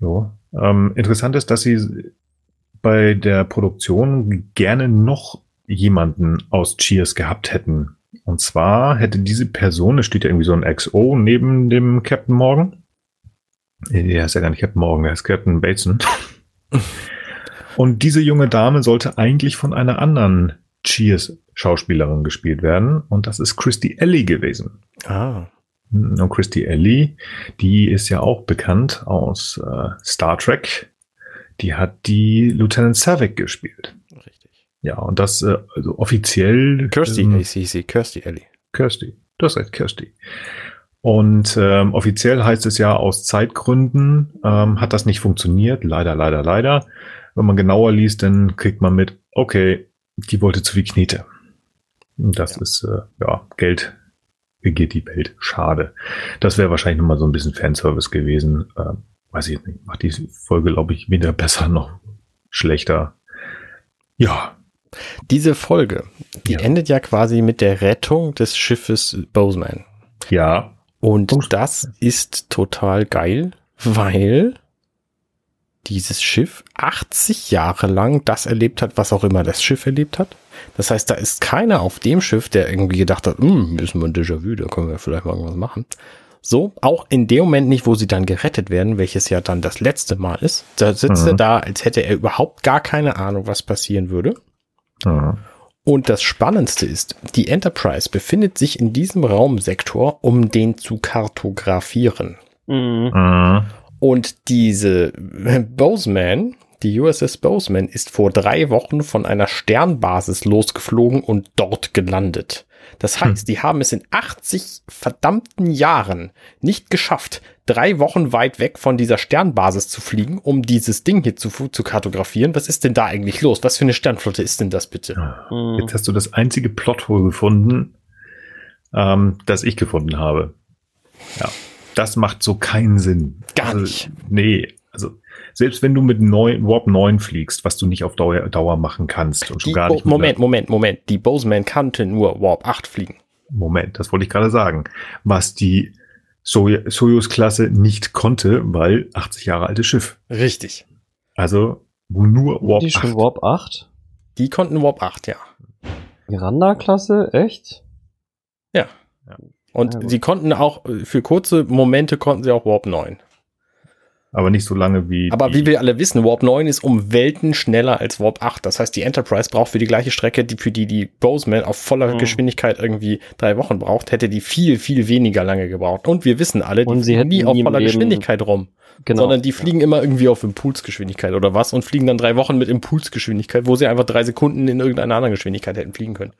[SPEAKER 1] So. Ähm, interessant ist, dass sie bei der Produktion gerne noch jemanden aus Cheers gehabt hätten. Und zwar hätte diese Person, es steht ja irgendwie so ein XO neben dem Captain Morgan. Er ist ja gar nicht Captain Morgan, er ist Captain Bateson. Und diese junge Dame sollte eigentlich von einer anderen Cheers-Schauspielerin gespielt werden. Und das ist Christy Ellie gewesen.
[SPEAKER 2] Ah.
[SPEAKER 1] Und Christy Ellie, die ist ja auch bekannt aus äh, Star Trek. Die hat die Lieutenant Savick gespielt.
[SPEAKER 2] Richtig.
[SPEAKER 1] Ja, und das äh, also offiziell.
[SPEAKER 2] Kirsty, ähm, hieß sie, Kirsty Ellie.
[SPEAKER 1] Kirsty, du hast recht, Kirsty. Und ähm, offiziell heißt es ja, aus Zeitgründen ähm, hat das nicht funktioniert. Leider, leider, leider. Wenn man genauer liest, dann kriegt man mit, okay, die wollte zu viel Knete. Und das ja. ist, äh, ja, Geld regiert die Welt. Schade. Das wäre wahrscheinlich nochmal so ein bisschen Fanservice gewesen. Äh, weiß ich nicht. Macht die Folge, glaube ich, weder besser noch schlechter. Ja.
[SPEAKER 2] Diese Folge, die ja. endet ja quasi mit der Rettung des Schiffes Bozeman.
[SPEAKER 1] Ja.
[SPEAKER 2] Und das ist total geil, weil dieses Schiff 80 Jahre lang das erlebt hat, was auch immer das Schiff erlebt hat. Das heißt, da ist keiner auf dem Schiff, der irgendwie gedacht hat, hm, ist mal ein Déjà-vu, da können wir vielleicht mal irgendwas machen. So, auch in dem Moment nicht, wo sie dann gerettet werden, welches ja dann das letzte Mal ist. Da sitzt mhm. er da, als hätte er überhaupt gar keine Ahnung, was passieren würde. Mhm. Und das Spannendste ist, die Enterprise befindet sich in diesem Raumsektor, um den zu kartografieren. Mhm. Und diese Bozeman, die USS Bozeman, ist vor drei Wochen von einer Sternbasis losgeflogen und dort gelandet. Das heißt, hm. die haben es in 80 verdammten Jahren nicht geschafft, drei Wochen weit weg von dieser Sternbasis zu fliegen, um dieses Ding hier zu, zu kartografieren. Was ist denn da eigentlich los? Was für eine Sternflotte ist denn das bitte?
[SPEAKER 1] Ah, jetzt hast du das einzige Plothole gefunden, ähm, das ich gefunden habe. Ja das macht so keinen Sinn.
[SPEAKER 2] Gar also, nicht.
[SPEAKER 1] Nee, also selbst wenn du mit 9, Warp 9 fliegst, was du nicht auf Dauer, Dauer machen kannst und schon gar nicht.
[SPEAKER 2] Moment, Moment, Moment. Die Boseman kannte nur Warp 8 fliegen.
[SPEAKER 1] Moment, das wollte ich gerade sagen. Was die Soyuz-Klasse nicht konnte, weil 80 Jahre altes Schiff.
[SPEAKER 2] Richtig.
[SPEAKER 1] Also nur
[SPEAKER 3] Warp die 8. Die schon Warp 8?
[SPEAKER 2] Die konnten Warp 8, ja.
[SPEAKER 3] Miranda-Klasse, echt?
[SPEAKER 2] Ja. ja. Und ja, sie konnten auch, für kurze Momente konnten sie auch Warp 9.
[SPEAKER 1] Aber nicht so lange wie.
[SPEAKER 2] Aber wie wir alle wissen, Warp 9 ist um Welten schneller als Warp 8. Das heißt, die Enterprise braucht für die gleiche Strecke, die für die die Bozeman auf voller mhm. Geschwindigkeit irgendwie drei Wochen braucht, hätte die viel, viel weniger lange gebraucht. Und wir wissen alle, die fliegen nie auf voller Geschwindigkeit rum. Genau. Sondern die fliegen ja. immer irgendwie auf Impulsgeschwindigkeit oder was und fliegen dann drei Wochen mit Impulsgeschwindigkeit, wo sie einfach drei Sekunden in irgendeiner anderen Geschwindigkeit hätten fliegen können.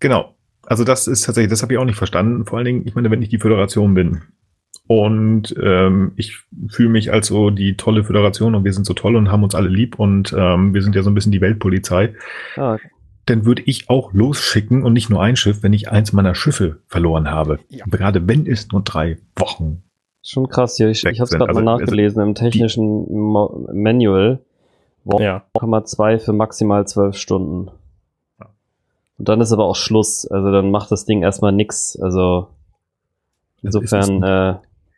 [SPEAKER 1] Genau. Also das ist tatsächlich, das habe ich auch nicht verstanden. Vor allen Dingen, ich meine, wenn ich die Föderation bin und ähm, ich fühle mich als so die tolle Föderation und wir sind so toll und haben uns alle lieb und ähm, wir sind ja so ein bisschen die Weltpolizei, ah. dann würde ich auch losschicken und nicht nur ein Schiff, wenn ich eins meiner Schiffe verloren habe. Ja. Gerade wenn es nur drei Wochen.
[SPEAKER 3] Schon krass hier. Ich, ich habe es gerade also, mal nachgelesen also, im technischen Manual. Warp ja. 2 für maximal zwölf Stunden. Und dann ist aber auch Schluss. Also dann macht das Ding erstmal nix. Also insofern, äh,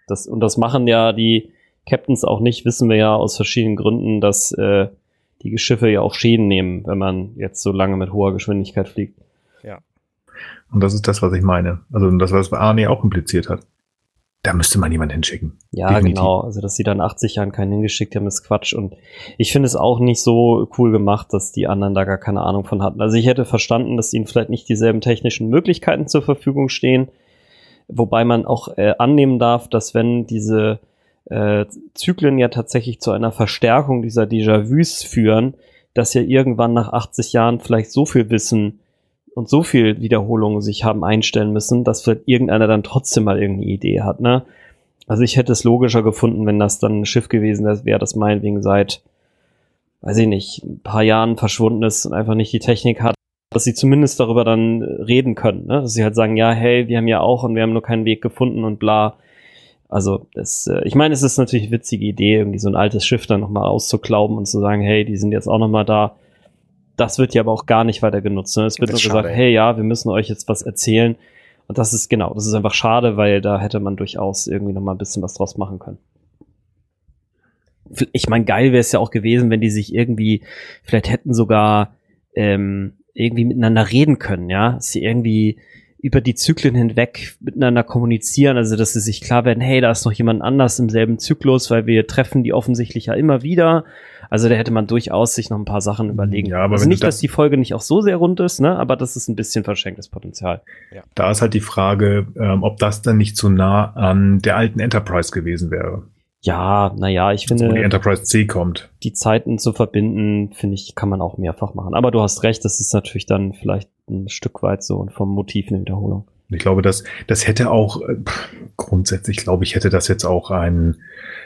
[SPEAKER 3] das, und das machen ja die Captains auch nicht, wissen wir ja aus verschiedenen Gründen, dass äh, die Schiffe ja auch Schäden nehmen, wenn man jetzt so lange mit hoher Geschwindigkeit fliegt.
[SPEAKER 1] Ja. Und das ist das, was ich meine. Also das, was Arne auch impliziert hat. Da müsste man jemanden hinschicken.
[SPEAKER 3] Ja, Definitiv. genau. Also, dass sie dann 80 Jahren keinen hingeschickt haben, ist Quatsch. Und ich finde es auch nicht so cool gemacht, dass die anderen da gar keine Ahnung von hatten. Also, ich hätte verstanden, dass ihnen vielleicht nicht dieselben technischen Möglichkeiten zur Verfügung stehen. Wobei man auch äh, annehmen darf, dass wenn diese äh, Zyklen ja tatsächlich zu einer Verstärkung dieser Déjà-vus führen, dass ja irgendwann nach 80 Jahren vielleicht so viel Wissen und so viel Wiederholungen sich haben einstellen müssen, dass vielleicht irgendeiner dann trotzdem mal irgendeine Idee hat, ne? Also ich hätte es logischer gefunden, wenn das dann ein Schiff gewesen wäre, das meinetwegen seit, weiß ich nicht, ein paar Jahren verschwunden ist und einfach nicht die Technik hat, dass sie zumindest darüber dann reden können, ne? Dass sie halt sagen, ja, hey, wir haben ja auch und wir haben nur keinen Weg gefunden und bla. Also das, äh, ich meine, es ist natürlich eine witzige Idee, irgendwie so ein altes Schiff dann nochmal auszuklauben und zu sagen, hey, die sind jetzt auch nochmal da das wird ja aber auch gar nicht weiter genutzt. Ne? Es wird nur gesagt, hey ja, wir müssen euch jetzt was erzählen. Und das ist genau, das ist einfach schade, weil da hätte man durchaus irgendwie noch mal ein bisschen was draus machen können. Ich meine, geil wäre es ja auch gewesen, wenn die sich irgendwie, vielleicht hätten sogar ähm, irgendwie miteinander reden können, ja, dass sie irgendwie über die Zyklen hinweg miteinander kommunizieren, also dass sie sich klar werden, hey, da ist noch jemand anders im selben Zyklus, weil wir treffen die offensichtlich ja immer wieder also da hätte man durchaus sich noch ein paar Sachen überlegen. Ja, aber also nicht, dass die Folge nicht auch so sehr rund ist, ne? aber das ist ein bisschen verschenktes Potenzial.
[SPEAKER 1] Ja. Da ist halt die Frage, ähm, ob das dann nicht zu nah an der alten Enterprise gewesen wäre.
[SPEAKER 3] Ja, naja, ich finde.
[SPEAKER 1] Wo die Enterprise C kommt.
[SPEAKER 3] Die Zeiten zu verbinden, finde ich, kann man auch mehrfach machen. Aber du hast recht, das ist natürlich dann vielleicht ein Stück weit so und vom Motiv eine Wiederholung.
[SPEAKER 1] Ich glaube, das, das hätte auch, äh, grundsätzlich glaube ich, hätte das jetzt auch ein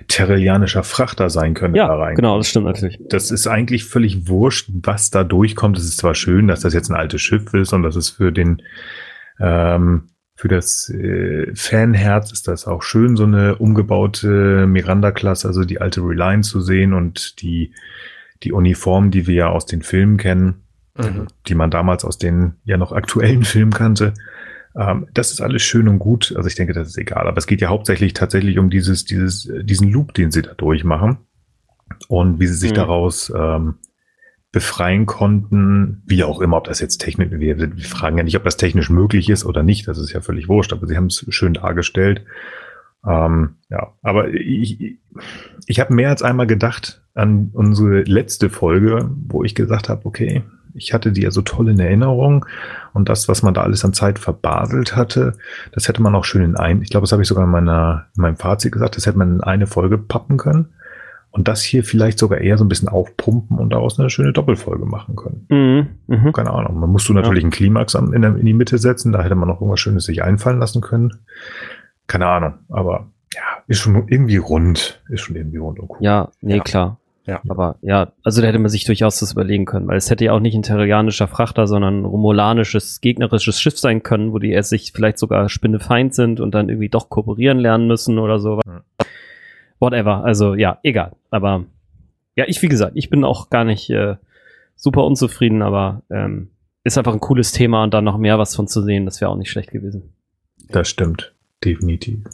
[SPEAKER 1] terrellianischer Frachter sein können.
[SPEAKER 3] Ja, da rein. genau, das stimmt natürlich.
[SPEAKER 1] Das ist eigentlich völlig wurscht, was da durchkommt. Es ist zwar schön, dass das jetzt ein altes Schiff ist und das ist für den, ähm, für das äh, Fanherz ist das auch schön, so eine umgebaute Miranda-Klasse, also die alte Reliance zu sehen und die, die Uniform, die wir ja aus den Filmen kennen, mhm. die man damals aus den ja noch aktuellen Filmen kannte. Ähm, das ist alles schön und gut. Also ich denke, das ist egal. Aber es geht ja hauptsächlich tatsächlich um dieses, dieses, diesen Loop, den sie da durchmachen und wie sie sich mhm. daraus ähm, befreien konnten, wie auch immer, ob das jetzt technisch, wir, wir fragen ja nicht, ob das technisch möglich ist oder nicht, das ist ja völlig wurscht, aber sie haben es schön dargestellt. Ähm, ja, aber ich, ich habe mehr als einmal gedacht an unsere letzte Folge, wo ich gesagt habe, okay, ich hatte die ja so toll in Erinnerung und das, was man da alles an Zeit verbaselt hatte, das hätte man auch schön in ein, ich glaube, das habe ich sogar in, meiner, in meinem Fazit gesagt, das hätte man in eine Folge pappen können und das hier vielleicht sogar eher so ein bisschen aufpumpen und daraus eine schöne Doppelfolge machen können. Mhm, mh. Keine Ahnung. Man musste natürlich ja. einen Klimax in, in die Mitte setzen, da hätte man noch irgendwas Schönes sich einfallen lassen können. Keine Ahnung, aber ja, ist schon irgendwie rund, ist schon irgendwie rund
[SPEAKER 3] und cool. Ja, nee, ja. klar. Ja. Aber ja, also da hätte man sich durchaus das überlegen können, weil es hätte ja auch nicht ein terrianischer Frachter, sondern ein romulanisches, gegnerisches Schiff sein können, wo die erst sich vielleicht sogar Spinnefeind sind und dann irgendwie doch kooperieren lernen müssen oder so. Mhm. Whatever. Also ja, egal. Aber ja, ich, wie gesagt, ich bin auch gar nicht äh, super unzufrieden, aber ähm, ist einfach ein cooles Thema und dann noch mehr was von zu sehen, das wäre auch nicht schlecht gewesen.
[SPEAKER 1] Das stimmt, definitiv.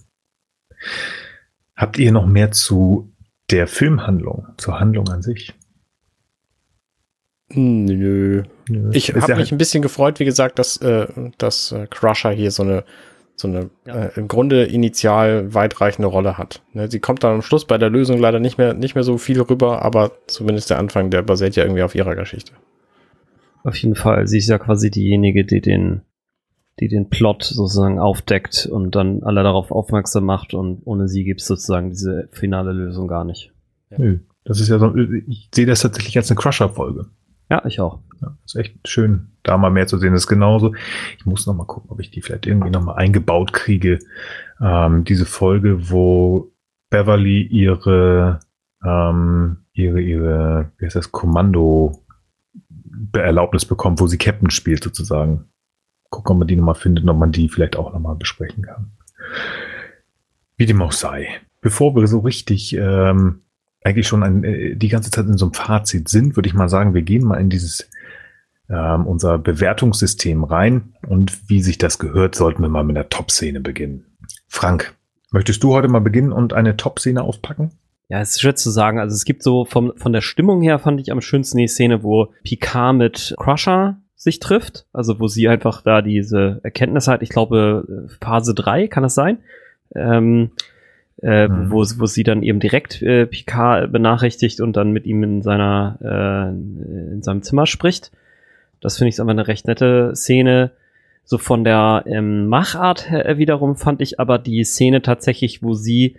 [SPEAKER 1] Habt ihr noch mehr zu der Filmhandlung, zur Handlung an sich?
[SPEAKER 2] Nö. Nö. Ich habe mich ein bisschen gefreut, wie gesagt, dass, äh, dass äh, Crusher hier so eine, so eine ja. äh, im Grunde initial weitreichende Rolle hat. Ne, sie kommt dann am Schluss bei der Lösung leider nicht mehr, nicht mehr so viel rüber, aber zumindest der Anfang, der basiert ja irgendwie auf ihrer Geschichte.
[SPEAKER 3] Auf jeden Fall. Sie ist ja quasi diejenige, die den, die den Plot sozusagen aufdeckt und dann alle darauf aufmerksam macht und ohne sie gibt es sozusagen diese finale Lösung gar nicht.
[SPEAKER 1] Ja. Nö, das ist ja so, ich sehe das tatsächlich als eine Crusher-Folge.
[SPEAKER 3] Ja, ich auch.
[SPEAKER 1] Ja, ist echt schön, da mal mehr zu sehen. Das ist genauso. Ich muss noch mal gucken, ob ich die vielleicht irgendwie noch mal eingebaut kriege. Ähm, diese Folge, wo Beverly ihre, ähm, ihre, ihre, wie heißt das, Kommando Erlaubnis bekommt, wo sie Captain spielt sozusagen gucken, ob man die nochmal findet ob man die vielleicht auch nochmal besprechen kann. Wie dem auch sei. Bevor wir so richtig ähm, eigentlich schon ein, äh, die ganze Zeit in so einem Fazit sind, würde ich mal sagen, wir gehen mal in dieses ähm, unser Bewertungssystem rein und wie sich das gehört, sollten wir mal mit der Top-Szene beginnen. Frank, möchtest du heute mal beginnen und eine Top-Szene aufpacken?
[SPEAKER 3] Ja, es ist schwer zu sagen. Also es gibt so vom, von der Stimmung her fand ich am schönsten die Szene, wo Picard mit Crusher sich trifft, also wo sie einfach da diese Erkenntnis hat, ich glaube Phase 3 kann das sein, ähm, äh, mhm. wo, wo sie dann eben direkt äh, Picard benachrichtigt und dann mit ihm in seiner äh, in seinem Zimmer spricht. Das finde ich einfach eine recht nette Szene. So von der ähm, Machart her wiederum fand ich aber die Szene tatsächlich, wo sie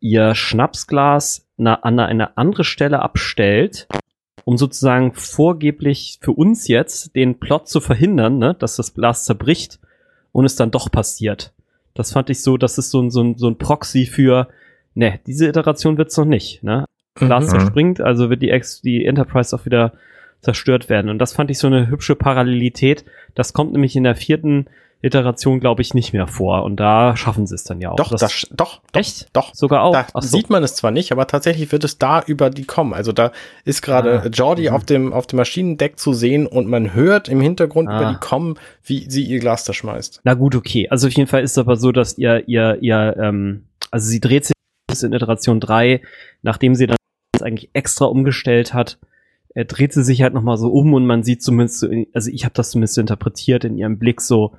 [SPEAKER 3] ihr Schnapsglas na, an eine andere Stelle abstellt um sozusagen vorgeblich für uns jetzt den Plot zu verhindern, ne, dass das Glas zerbricht und es dann doch passiert. Das fand ich so, das ist so ein, so ein, so ein Proxy für, ne, diese Iteration wird's noch nicht, ne. Glas mhm. zerspringt, also wird die, Ex die Enterprise auch wieder zerstört werden. Und das fand ich so eine hübsche Parallelität. Das kommt nämlich in der vierten Iteration, glaube ich, nicht mehr vor. Und da schaffen sie es dann ja auch.
[SPEAKER 2] Doch, das, das doch,
[SPEAKER 3] echt? Doch. Sogar auch.
[SPEAKER 2] Da so. sieht man es zwar nicht, aber tatsächlich wird es da über die kommen. Also da ist gerade ah. Jordi mhm. auf dem, auf dem Maschinendeck zu sehen und man hört im Hintergrund ah. über die kommen, wie sie ihr Glas da schmeißt.
[SPEAKER 3] Na gut, okay. Also auf jeden Fall ist es aber so, dass ihr, ihr, ihr, ähm, also sie dreht sich in Iteration 3, nachdem sie dann eigentlich extra umgestellt hat, er dreht sie sich halt nochmal so um und man sieht zumindest, also ich habe das zumindest interpretiert in ihrem Blick so,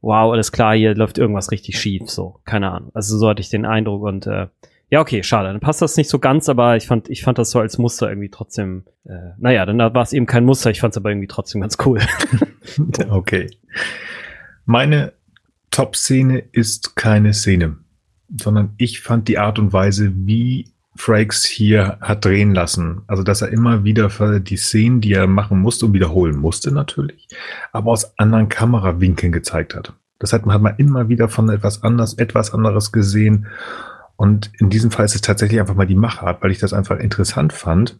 [SPEAKER 3] wow, alles klar, hier läuft irgendwas richtig schief, so, keine Ahnung. Also so hatte ich den Eindruck und äh, ja, okay, schade, dann passt das nicht so ganz, aber ich fand, ich fand das so als Muster irgendwie trotzdem, äh, naja, dann war es eben kein Muster, ich fand es aber irgendwie trotzdem ganz cool.
[SPEAKER 1] okay. Meine Top-Szene ist keine Szene. sondern ich fand die Art und Weise, wie Frakes hier hat drehen lassen. Also, dass er immer wieder die Szenen, die er machen musste und wiederholen musste natürlich, aber aus anderen Kamerawinkeln gezeigt hat. Das hat man, hat man immer wieder von etwas anders, etwas anderes gesehen. Und in diesem Fall ist es tatsächlich einfach mal die Machart, weil ich das einfach interessant fand,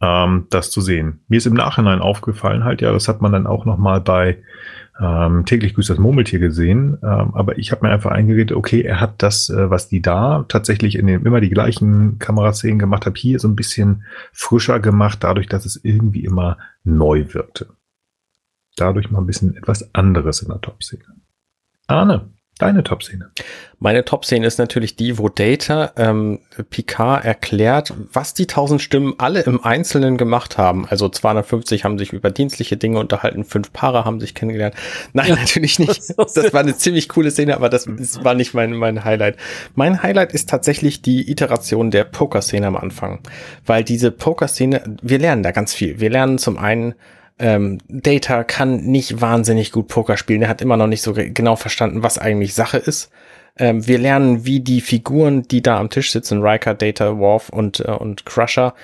[SPEAKER 1] ähm, das zu sehen. Mir ist im Nachhinein aufgefallen halt, ja, das hat man dann auch noch mal bei ähm, täglich grüßt das Murmeltier gesehen, ähm, aber ich habe mir einfach eingeredet, okay, er hat das, äh, was die da tatsächlich in den immer die gleichen Kameraszenen gemacht haben, hier so ein bisschen frischer gemacht, dadurch, dass es irgendwie immer neu wirkte. Dadurch mal ein bisschen etwas anderes in der Top-Szene. Arne, Deine Top-Szene.
[SPEAKER 2] Meine Top-Szene ist natürlich die, wo Data ähm, Picard erklärt, was die tausend Stimmen alle im Einzelnen gemacht haben. Also 250 haben sich über dienstliche Dinge unterhalten, fünf Paare haben sich kennengelernt. Nein, ja, natürlich nicht. Das war eine ziemlich coole Szene, aber das, das war nicht mein, mein Highlight. Mein Highlight ist tatsächlich die Iteration der Poker-Szene am Anfang. Weil diese Poker-Szene, wir lernen da ganz viel. Wir lernen zum einen, ähm, Data kann nicht wahnsinnig gut Poker spielen. Er hat immer noch nicht so genau verstanden, was eigentlich Sache ist. Ähm, wir lernen, wie die Figuren, die da am Tisch sitzen, Riker, Data, Worf und, äh, und Crusher,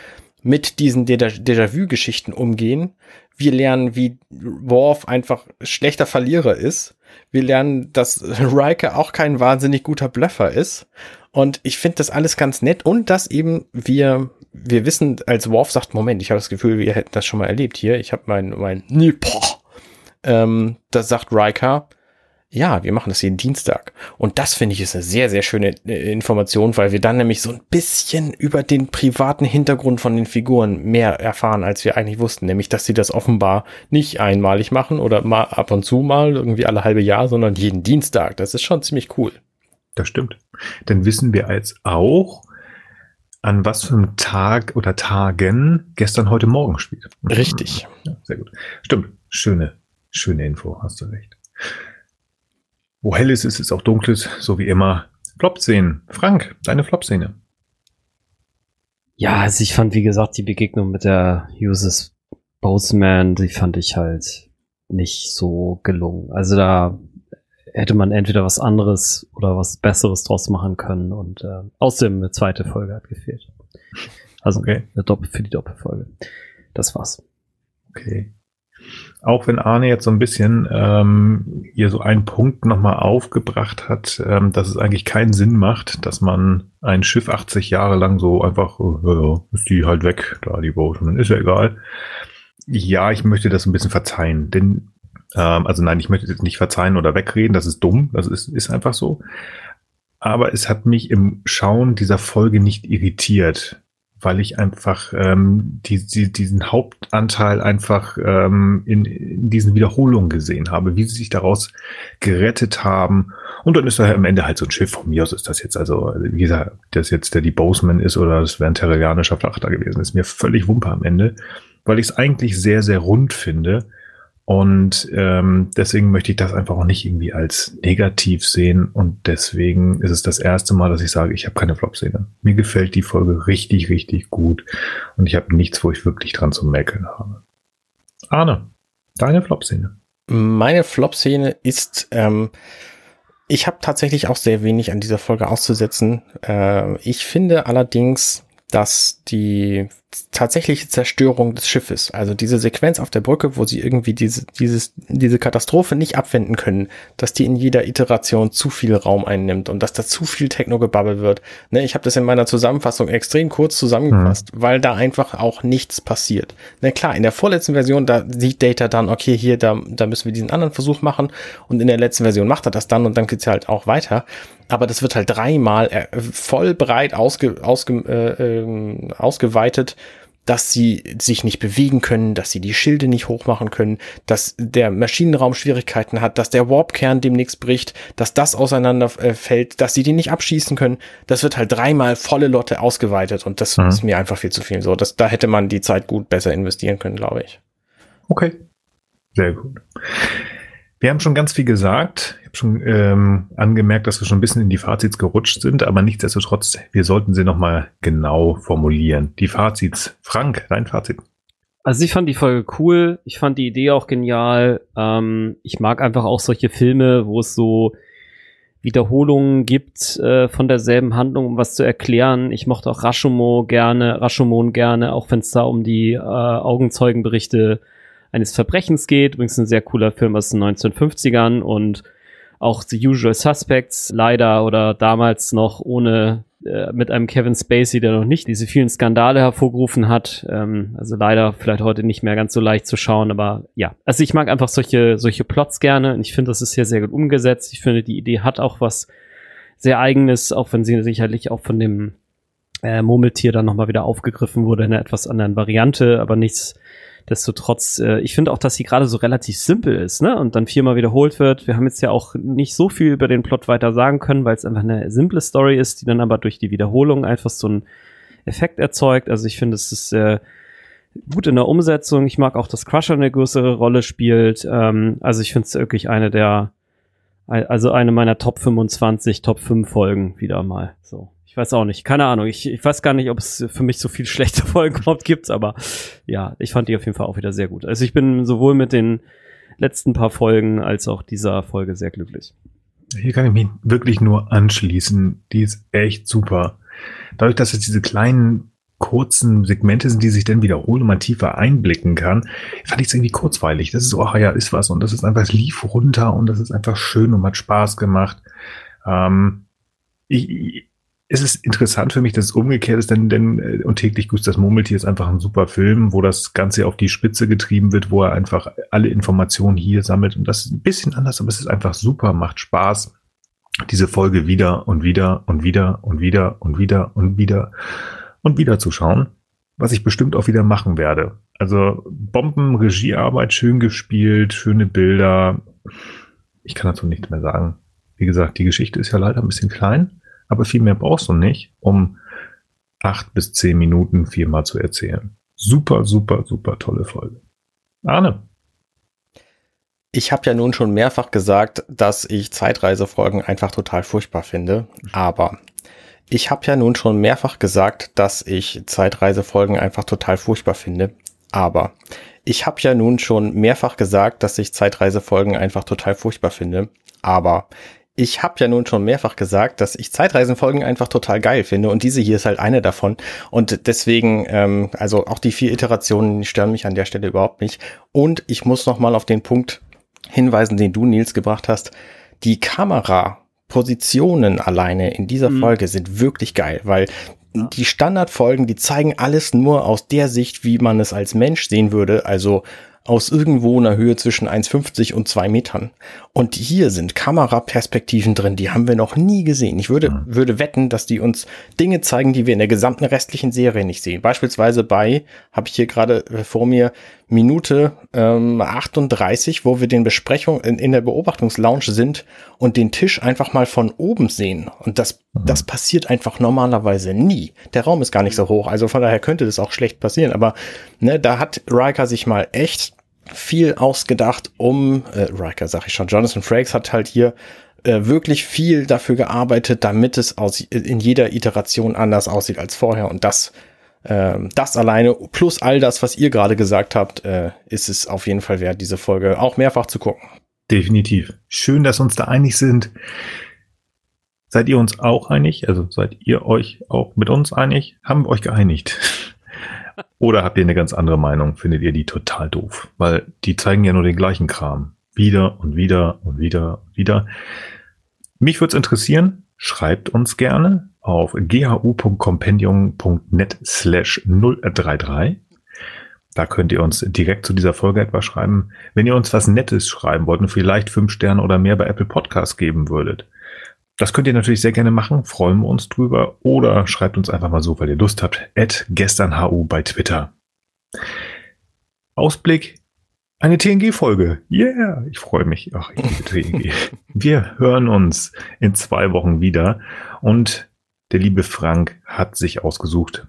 [SPEAKER 2] mit diesen Déjà-vu-Geschichten umgehen. Wir lernen, wie Worf einfach schlechter Verlierer ist. Wir lernen, dass Riker auch kein wahnsinnig guter Bluffer ist. Und ich finde das alles ganz nett und dass eben wir wir wissen, als Worf sagt, Moment, ich habe das Gefühl, wir hätten das schon mal erlebt hier. Ich habe mein, mein, ähm, das sagt Riker, ja, wir machen das jeden Dienstag. Und das finde ich ist eine sehr, sehr schöne äh, Information, weil wir dann nämlich so ein bisschen über den privaten Hintergrund von den Figuren mehr erfahren, als wir eigentlich wussten. Nämlich, dass sie das offenbar nicht einmalig machen oder mal ab und zu mal, irgendwie alle halbe Jahr, sondern jeden Dienstag. Das ist schon ziemlich cool.
[SPEAKER 1] Das stimmt. Dann wissen wir als auch, an was für einem Tag oder Tagen gestern, heute Morgen spielt.
[SPEAKER 2] Richtig.
[SPEAKER 1] Ja, sehr gut. Stimmt. Schöne, schöne Info, hast du recht. Wo hell ist, ist es auch dunkles, so wie immer. Flop-Szenen. Frank, deine Flop-Szene.
[SPEAKER 3] Ja, also ich fand, wie gesagt, die Begegnung mit der Uses Boatman, die fand ich halt nicht so gelungen. Also da hätte man entweder was anderes oder was Besseres draus machen können und äh, außerdem eine zweite Folge hat gefehlt. Also okay. eine Doppel für die Doppelfolge. Das war's.
[SPEAKER 1] Okay. Auch wenn Arne jetzt so ein bisschen ähm, hier so einen Punkt nochmal aufgebracht hat, ähm, dass es eigentlich keinen Sinn macht, dass man ein Schiff 80 Jahre lang so einfach, äh, ist die halt weg, da die dann ist ja egal. Ja, ich möchte das ein bisschen verzeihen, denn ähm, also nein, ich möchte jetzt nicht verzeihen oder wegreden, das ist dumm, das ist, ist einfach so. Aber es hat mich im Schauen dieser Folge nicht irritiert, weil ich einfach ähm, die, die, diesen Hauptanteil einfach ähm, in, in diesen Wiederholungen gesehen habe, wie sie sich daraus gerettet haben. Und dann ist da am Ende halt so ein Schiff. Von mir aus ist das jetzt also, wie gesagt, das jetzt der die Boseman ist oder es wäre ein terrianischer Frachter gewesen, ist mir völlig Wumpe am Ende, weil ich es eigentlich sehr, sehr rund finde und ähm, deswegen möchte ich das einfach auch nicht irgendwie als negativ sehen. Und deswegen ist es das erste Mal, dass ich sage, ich habe keine Flop-Szene. Mir gefällt die Folge richtig, richtig gut. Und ich habe nichts, wo ich wirklich dran zu mäkeln habe. Arne, deine Flop-Szene.
[SPEAKER 2] Meine Flop-Szene ist, ähm, ich habe tatsächlich auch sehr wenig an dieser Folge auszusetzen. Äh, ich finde allerdings, dass die tatsächliche Zerstörung des Schiffes, also diese Sequenz auf der Brücke, wo sie irgendwie diese, dieses, diese Katastrophe nicht abwenden können, dass die in jeder Iteration zu viel Raum einnimmt und dass da zu viel Techno-Gebabbel wird. Ne, ich habe das in meiner Zusammenfassung extrem kurz zusammengefasst, mhm. weil da einfach auch nichts passiert. Ne, klar, in der vorletzten Version, da sieht Data dann, okay, hier, da, da müssen wir diesen anderen Versuch machen und in der letzten Version macht er das dann und dann geht's halt auch weiter aber das wird halt dreimal äh, voll breit ausge, ausge, äh, äh, ausgeweitet, dass sie sich nicht bewegen können, dass sie die Schilde nicht hochmachen können, dass der Maschinenraum Schwierigkeiten hat, dass der Warpkern demnächst bricht, dass das auseinanderfällt, dass sie den nicht abschießen können. Das wird halt dreimal volle Lotte ausgeweitet und das mhm. ist mir einfach viel zu viel. So, das, da hätte man die Zeit gut besser investieren können, glaube ich.
[SPEAKER 1] Okay. Sehr gut. Wir haben schon ganz viel gesagt. Ich habe schon ähm, angemerkt, dass wir schon ein bisschen in die Fazits gerutscht sind, aber nichtsdestotrotz, wir sollten sie nochmal genau formulieren. Die Fazits. Frank, dein Fazit.
[SPEAKER 3] Also ich fand die Folge cool, ich fand die Idee auch genial. Ähm, ich mag einfach auch solche Filme, wo es so Wiederholungen gibt äh, von derselben Handlung, um was zu erklären. Ich mochte auch Rashomon gerne, Rashomon gerne, auch wenn es da um die äh, Augenzeugenberichte eines Verbrechens geht. Übrigens ein sehr cooler Film aus den 1950ern und auch The Usual Suspects leider oder damals noch ohne äh, mit einem Kevin Spacey, der noch nicht diese vielen Skandale hervorgerufen hat. Ähm, also leider vielleicht heute nicht mehr ganz so leicht zu schauen, aber ja. Also ich mag einfach solche, solche Plots gerne und ich finde, das ist hier sehr gut umgesetzt. Ich finde, die Idee hat auch was sehr eigenes, auch wenn sie sicherlich auch von dem äh, Murmeltier dann nochmal wieder aufgegriffen wurde in einer etwas anderen Variante, aber nichts Destotrotz, äh, ich finde auch, dass sie gerade so relativ simpel ist, ne? Und dann viermal wiederholt wird. Wir haben jetzt ja auch nicht so viel über den Plot weiter sagen können, weil es einfach eine simple Story ist, die dann aber durch die Wiederholung einfach so einen Effekt erzeugt. Also ich finde, es ist äh, gut in der Umsetzung. Ich mag auch, dass Crusher eine größere Rolle spielt. Ähm, also ich finde es wirklich eine der, also eine meiner Top 25, Top 5 Folgen wieder mal. So. Ich weiß auch nicht, keine Ahnung. Ich, ich weiß gar nicht, ob es für mich so viel schlechte Folgen überhaupt gibt, aber ja, ich fand die auf jeden Fall auch wieder sehr gut. Also ich bin sowohl mit den letzten paar Folgen als auch dieser Folge sehr glücklich.
[SPEAKER 1] Hier kann ich mich wirklich nur anschließen. Die ist echt super. Dadurch, dass es diese kleinen kurzen Segmente sind, die sich dann wiederholen und man tiefer einblicken kann, fand ich es irgendwie kurzweilig. Das ist so, ach ja, ist was und das ist einfach, es lief runter und das ist einfach schön und hat Spaß gemacht. Ähm, ich, es ist interessant für mich, dass es umgekehrt ist, denn, denn äh, und täglich grüßt das Murmeltier ist einfach ein super Film, wo das Ganze auf die Spitze getrieben wird, wo er einfach alle Informationen hier sammelt. Und das ist ein bisschen anders, aber es ist einfach super, macht Spaß, diese Folge wieder und wieder und wieder und wieder und wieder und wieder und wieder zu schauen, was ich bestimmt auch wieder machen werde. Also Bomben, Regiearbeit, schön gespielt, schöne Bilder. Ich kann dazu nichts mehr sagen. Wie gesagt, die Geschichte ist ja leider ein bisschen klein aber viel mehr brauchst du nicht, um acht bis zehn Minuten viermal zu erzählen. Super, super, super tolle Folge. Arne.
[SPEAKER 2] Ich habe ja nun schon mehrfach gesagt, dass ich Zeitreisefolgen einfach total furchtbar finde, aber ich habe ja nun schon mehrfach gesagt, dass ich Zeitreisefolgen einfach total furchtbar finde, aber ich habe ja nun schon mehrfach gesagt, dass ich Zeitreisefolgen einfach total furchtbar finde, aber ich habe ja nun schon mehrfach gesagt, dass ich Zeitreisenfolgen einfach total geil finde und diese hier ist halt eine davon und deswegen, ähm, also auch die vier Iterationen stören mich an der Stelle überhaupt nicht und ich muss noch mal auf den Punkt hinweisen, den du Nils gebracht hast. Die Kamerapositionen alleine in dieser mhm. Folge sind wirklich geil, weil die Standardfolgen, die zeigen alles nur aus der Sicht, wie man es als Mensch sehen würde, also aus irgendwo einer Höhe zwischen 1,50 und 2 Metern. Und hier sind Kameraperspektiven drin, die haben wir noch nie gesehen. Ich würde, mhm. würde wetten, dass die uns Dinge zeigen, die wir in der gesamten restlichen Serie nicht sehen. Beispielsweise bei, habe ich hier gerade äh, vor mir, Minute ähm, 38, wo wir den Besprechung in, in der Beobachtungslounge sind und den Tisch einfach mal von oben sehen. Und das, mhm. das passiert einfach normalerweise nie. Der Raum ist gar nicht so hoch, also von daher könnte das auch schlecht passieren. Aber ne, da hat Riker sich mal echt viel ausgedacht, um, äh, Riker sag ich schon, Jonathan Frakes hat halt hier äh, wirklich viel dafür gearbeitet, damit es aus, in jeder Iteration anders aussieht als vorher. Und das, das alleine plus all das, was ihr gerade gesagt habt, äh, ist es auf jeden Fall wert, diese Folge auch mehrfach zu gucken.
[SPEAKER 1] Definitiv. Schön, dass uns da einig sind. Seid ihr uns auch einig? Also seid ihr euch auch mit uns einig? Haben wir euch geeinigt? Oder habt ihr eine ganz andere Meinung? Findet ihr die total doof? Weil die zeigen ja nur den gleichen Kram. Wieder und wieder und wieder und wieder. Mich würde es interessieren. Schreibt uns gerne auf ghu.compendium.net slash 033. Da könnt ihr uns direkt zu dieser Folge etwas schreiben. Wenn ihr uns was Nettes schreiben wollt und vielleicht fünf Sterne oder mehr bei Apple Podcasts geben würdet, das könnt ihr natürlich sehr gerne machen, freuen wir uns drüber. Oder schreibt uns einfach mal so, weil ihr Lust habt, at gesternhu bei Twitter. Ausblick, eine TNG-Folge. Yeah, ich freue mich. Ach, ich liebe TNG. wir hören uns in zwei Wochen wieder. Und der liebe Frank hat sich ausgesucht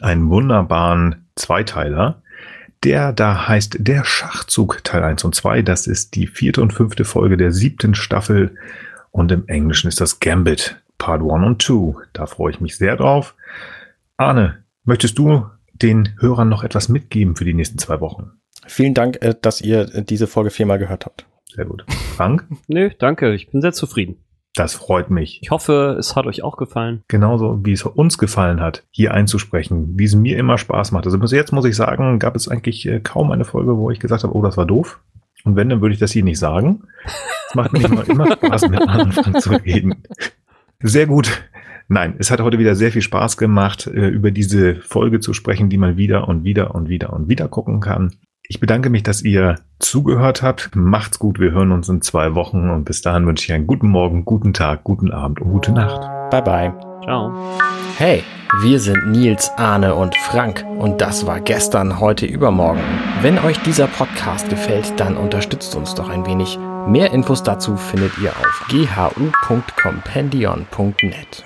[SPEAKER 1] einen wunderbaren Zweiteiler, der da heißt Der Schachzug Teil 1 und 2. Das ist die vierte und fünfte Folge der siebten Staffel und im Englischen ist das Gambit Part 1 und 2. Da freue ich mich sehr drauf. Arne, möchtest du den Hörern noch etwas mitgeben für die nächsten zwei Wochen?
[SPEAKER 2] Vielen Dank, äh, dass ihr diese Folge viermal gehört habt.
[SPEAKER 1] Sehr gut. Frank?
[SPEAKER 3] Nö, danke. Ich bin sehr zufrieden.
[SPEAKER 1] Das freut mich.
[SPEAKER 3] Ich hoffe, es hat euch auch gefallen.
[SPEAKER 1] Genauso wie es uns gefallen hat, hier einzusprechen, wie es mir immer Spaß macht. Also bis jetzt muss ich sagen, gab es eigentlich äh, kaum eine Folge, wo ich gesagt habe, oh, das war doof. Und wenn, dann würde ich das hier nicht sagen. Es macht mir immer, immer Spaß, mit anderen zu reden. Sehr gut. Nein, es hat heute wieder sehr viel Spaß gemacht, äh, über diese Folge zu sprechen, die man wieder und wieder und wieder und wieder gucken kann. Ich bedanke mich, dass ihr zugehört habt. Macht's gut. Wir hören uns in zwei Wochen und bis dahin wünsche ich einen guten Morgen, guten Tag, guten Abend und gute Nacht.
[SPEAKER 2] Bye bye.
[SPEAKER 3] Ciao.
[SPEAKER 2] Hey, wir sind Nils, Arne und Frank und das war gestern, heute, übermorgen. Wenn euch dieser Podcast gefällt, dann unterstützt uns doch ein wenig. Mehr Infos dazu findet ihr auf ghu.compendion.net.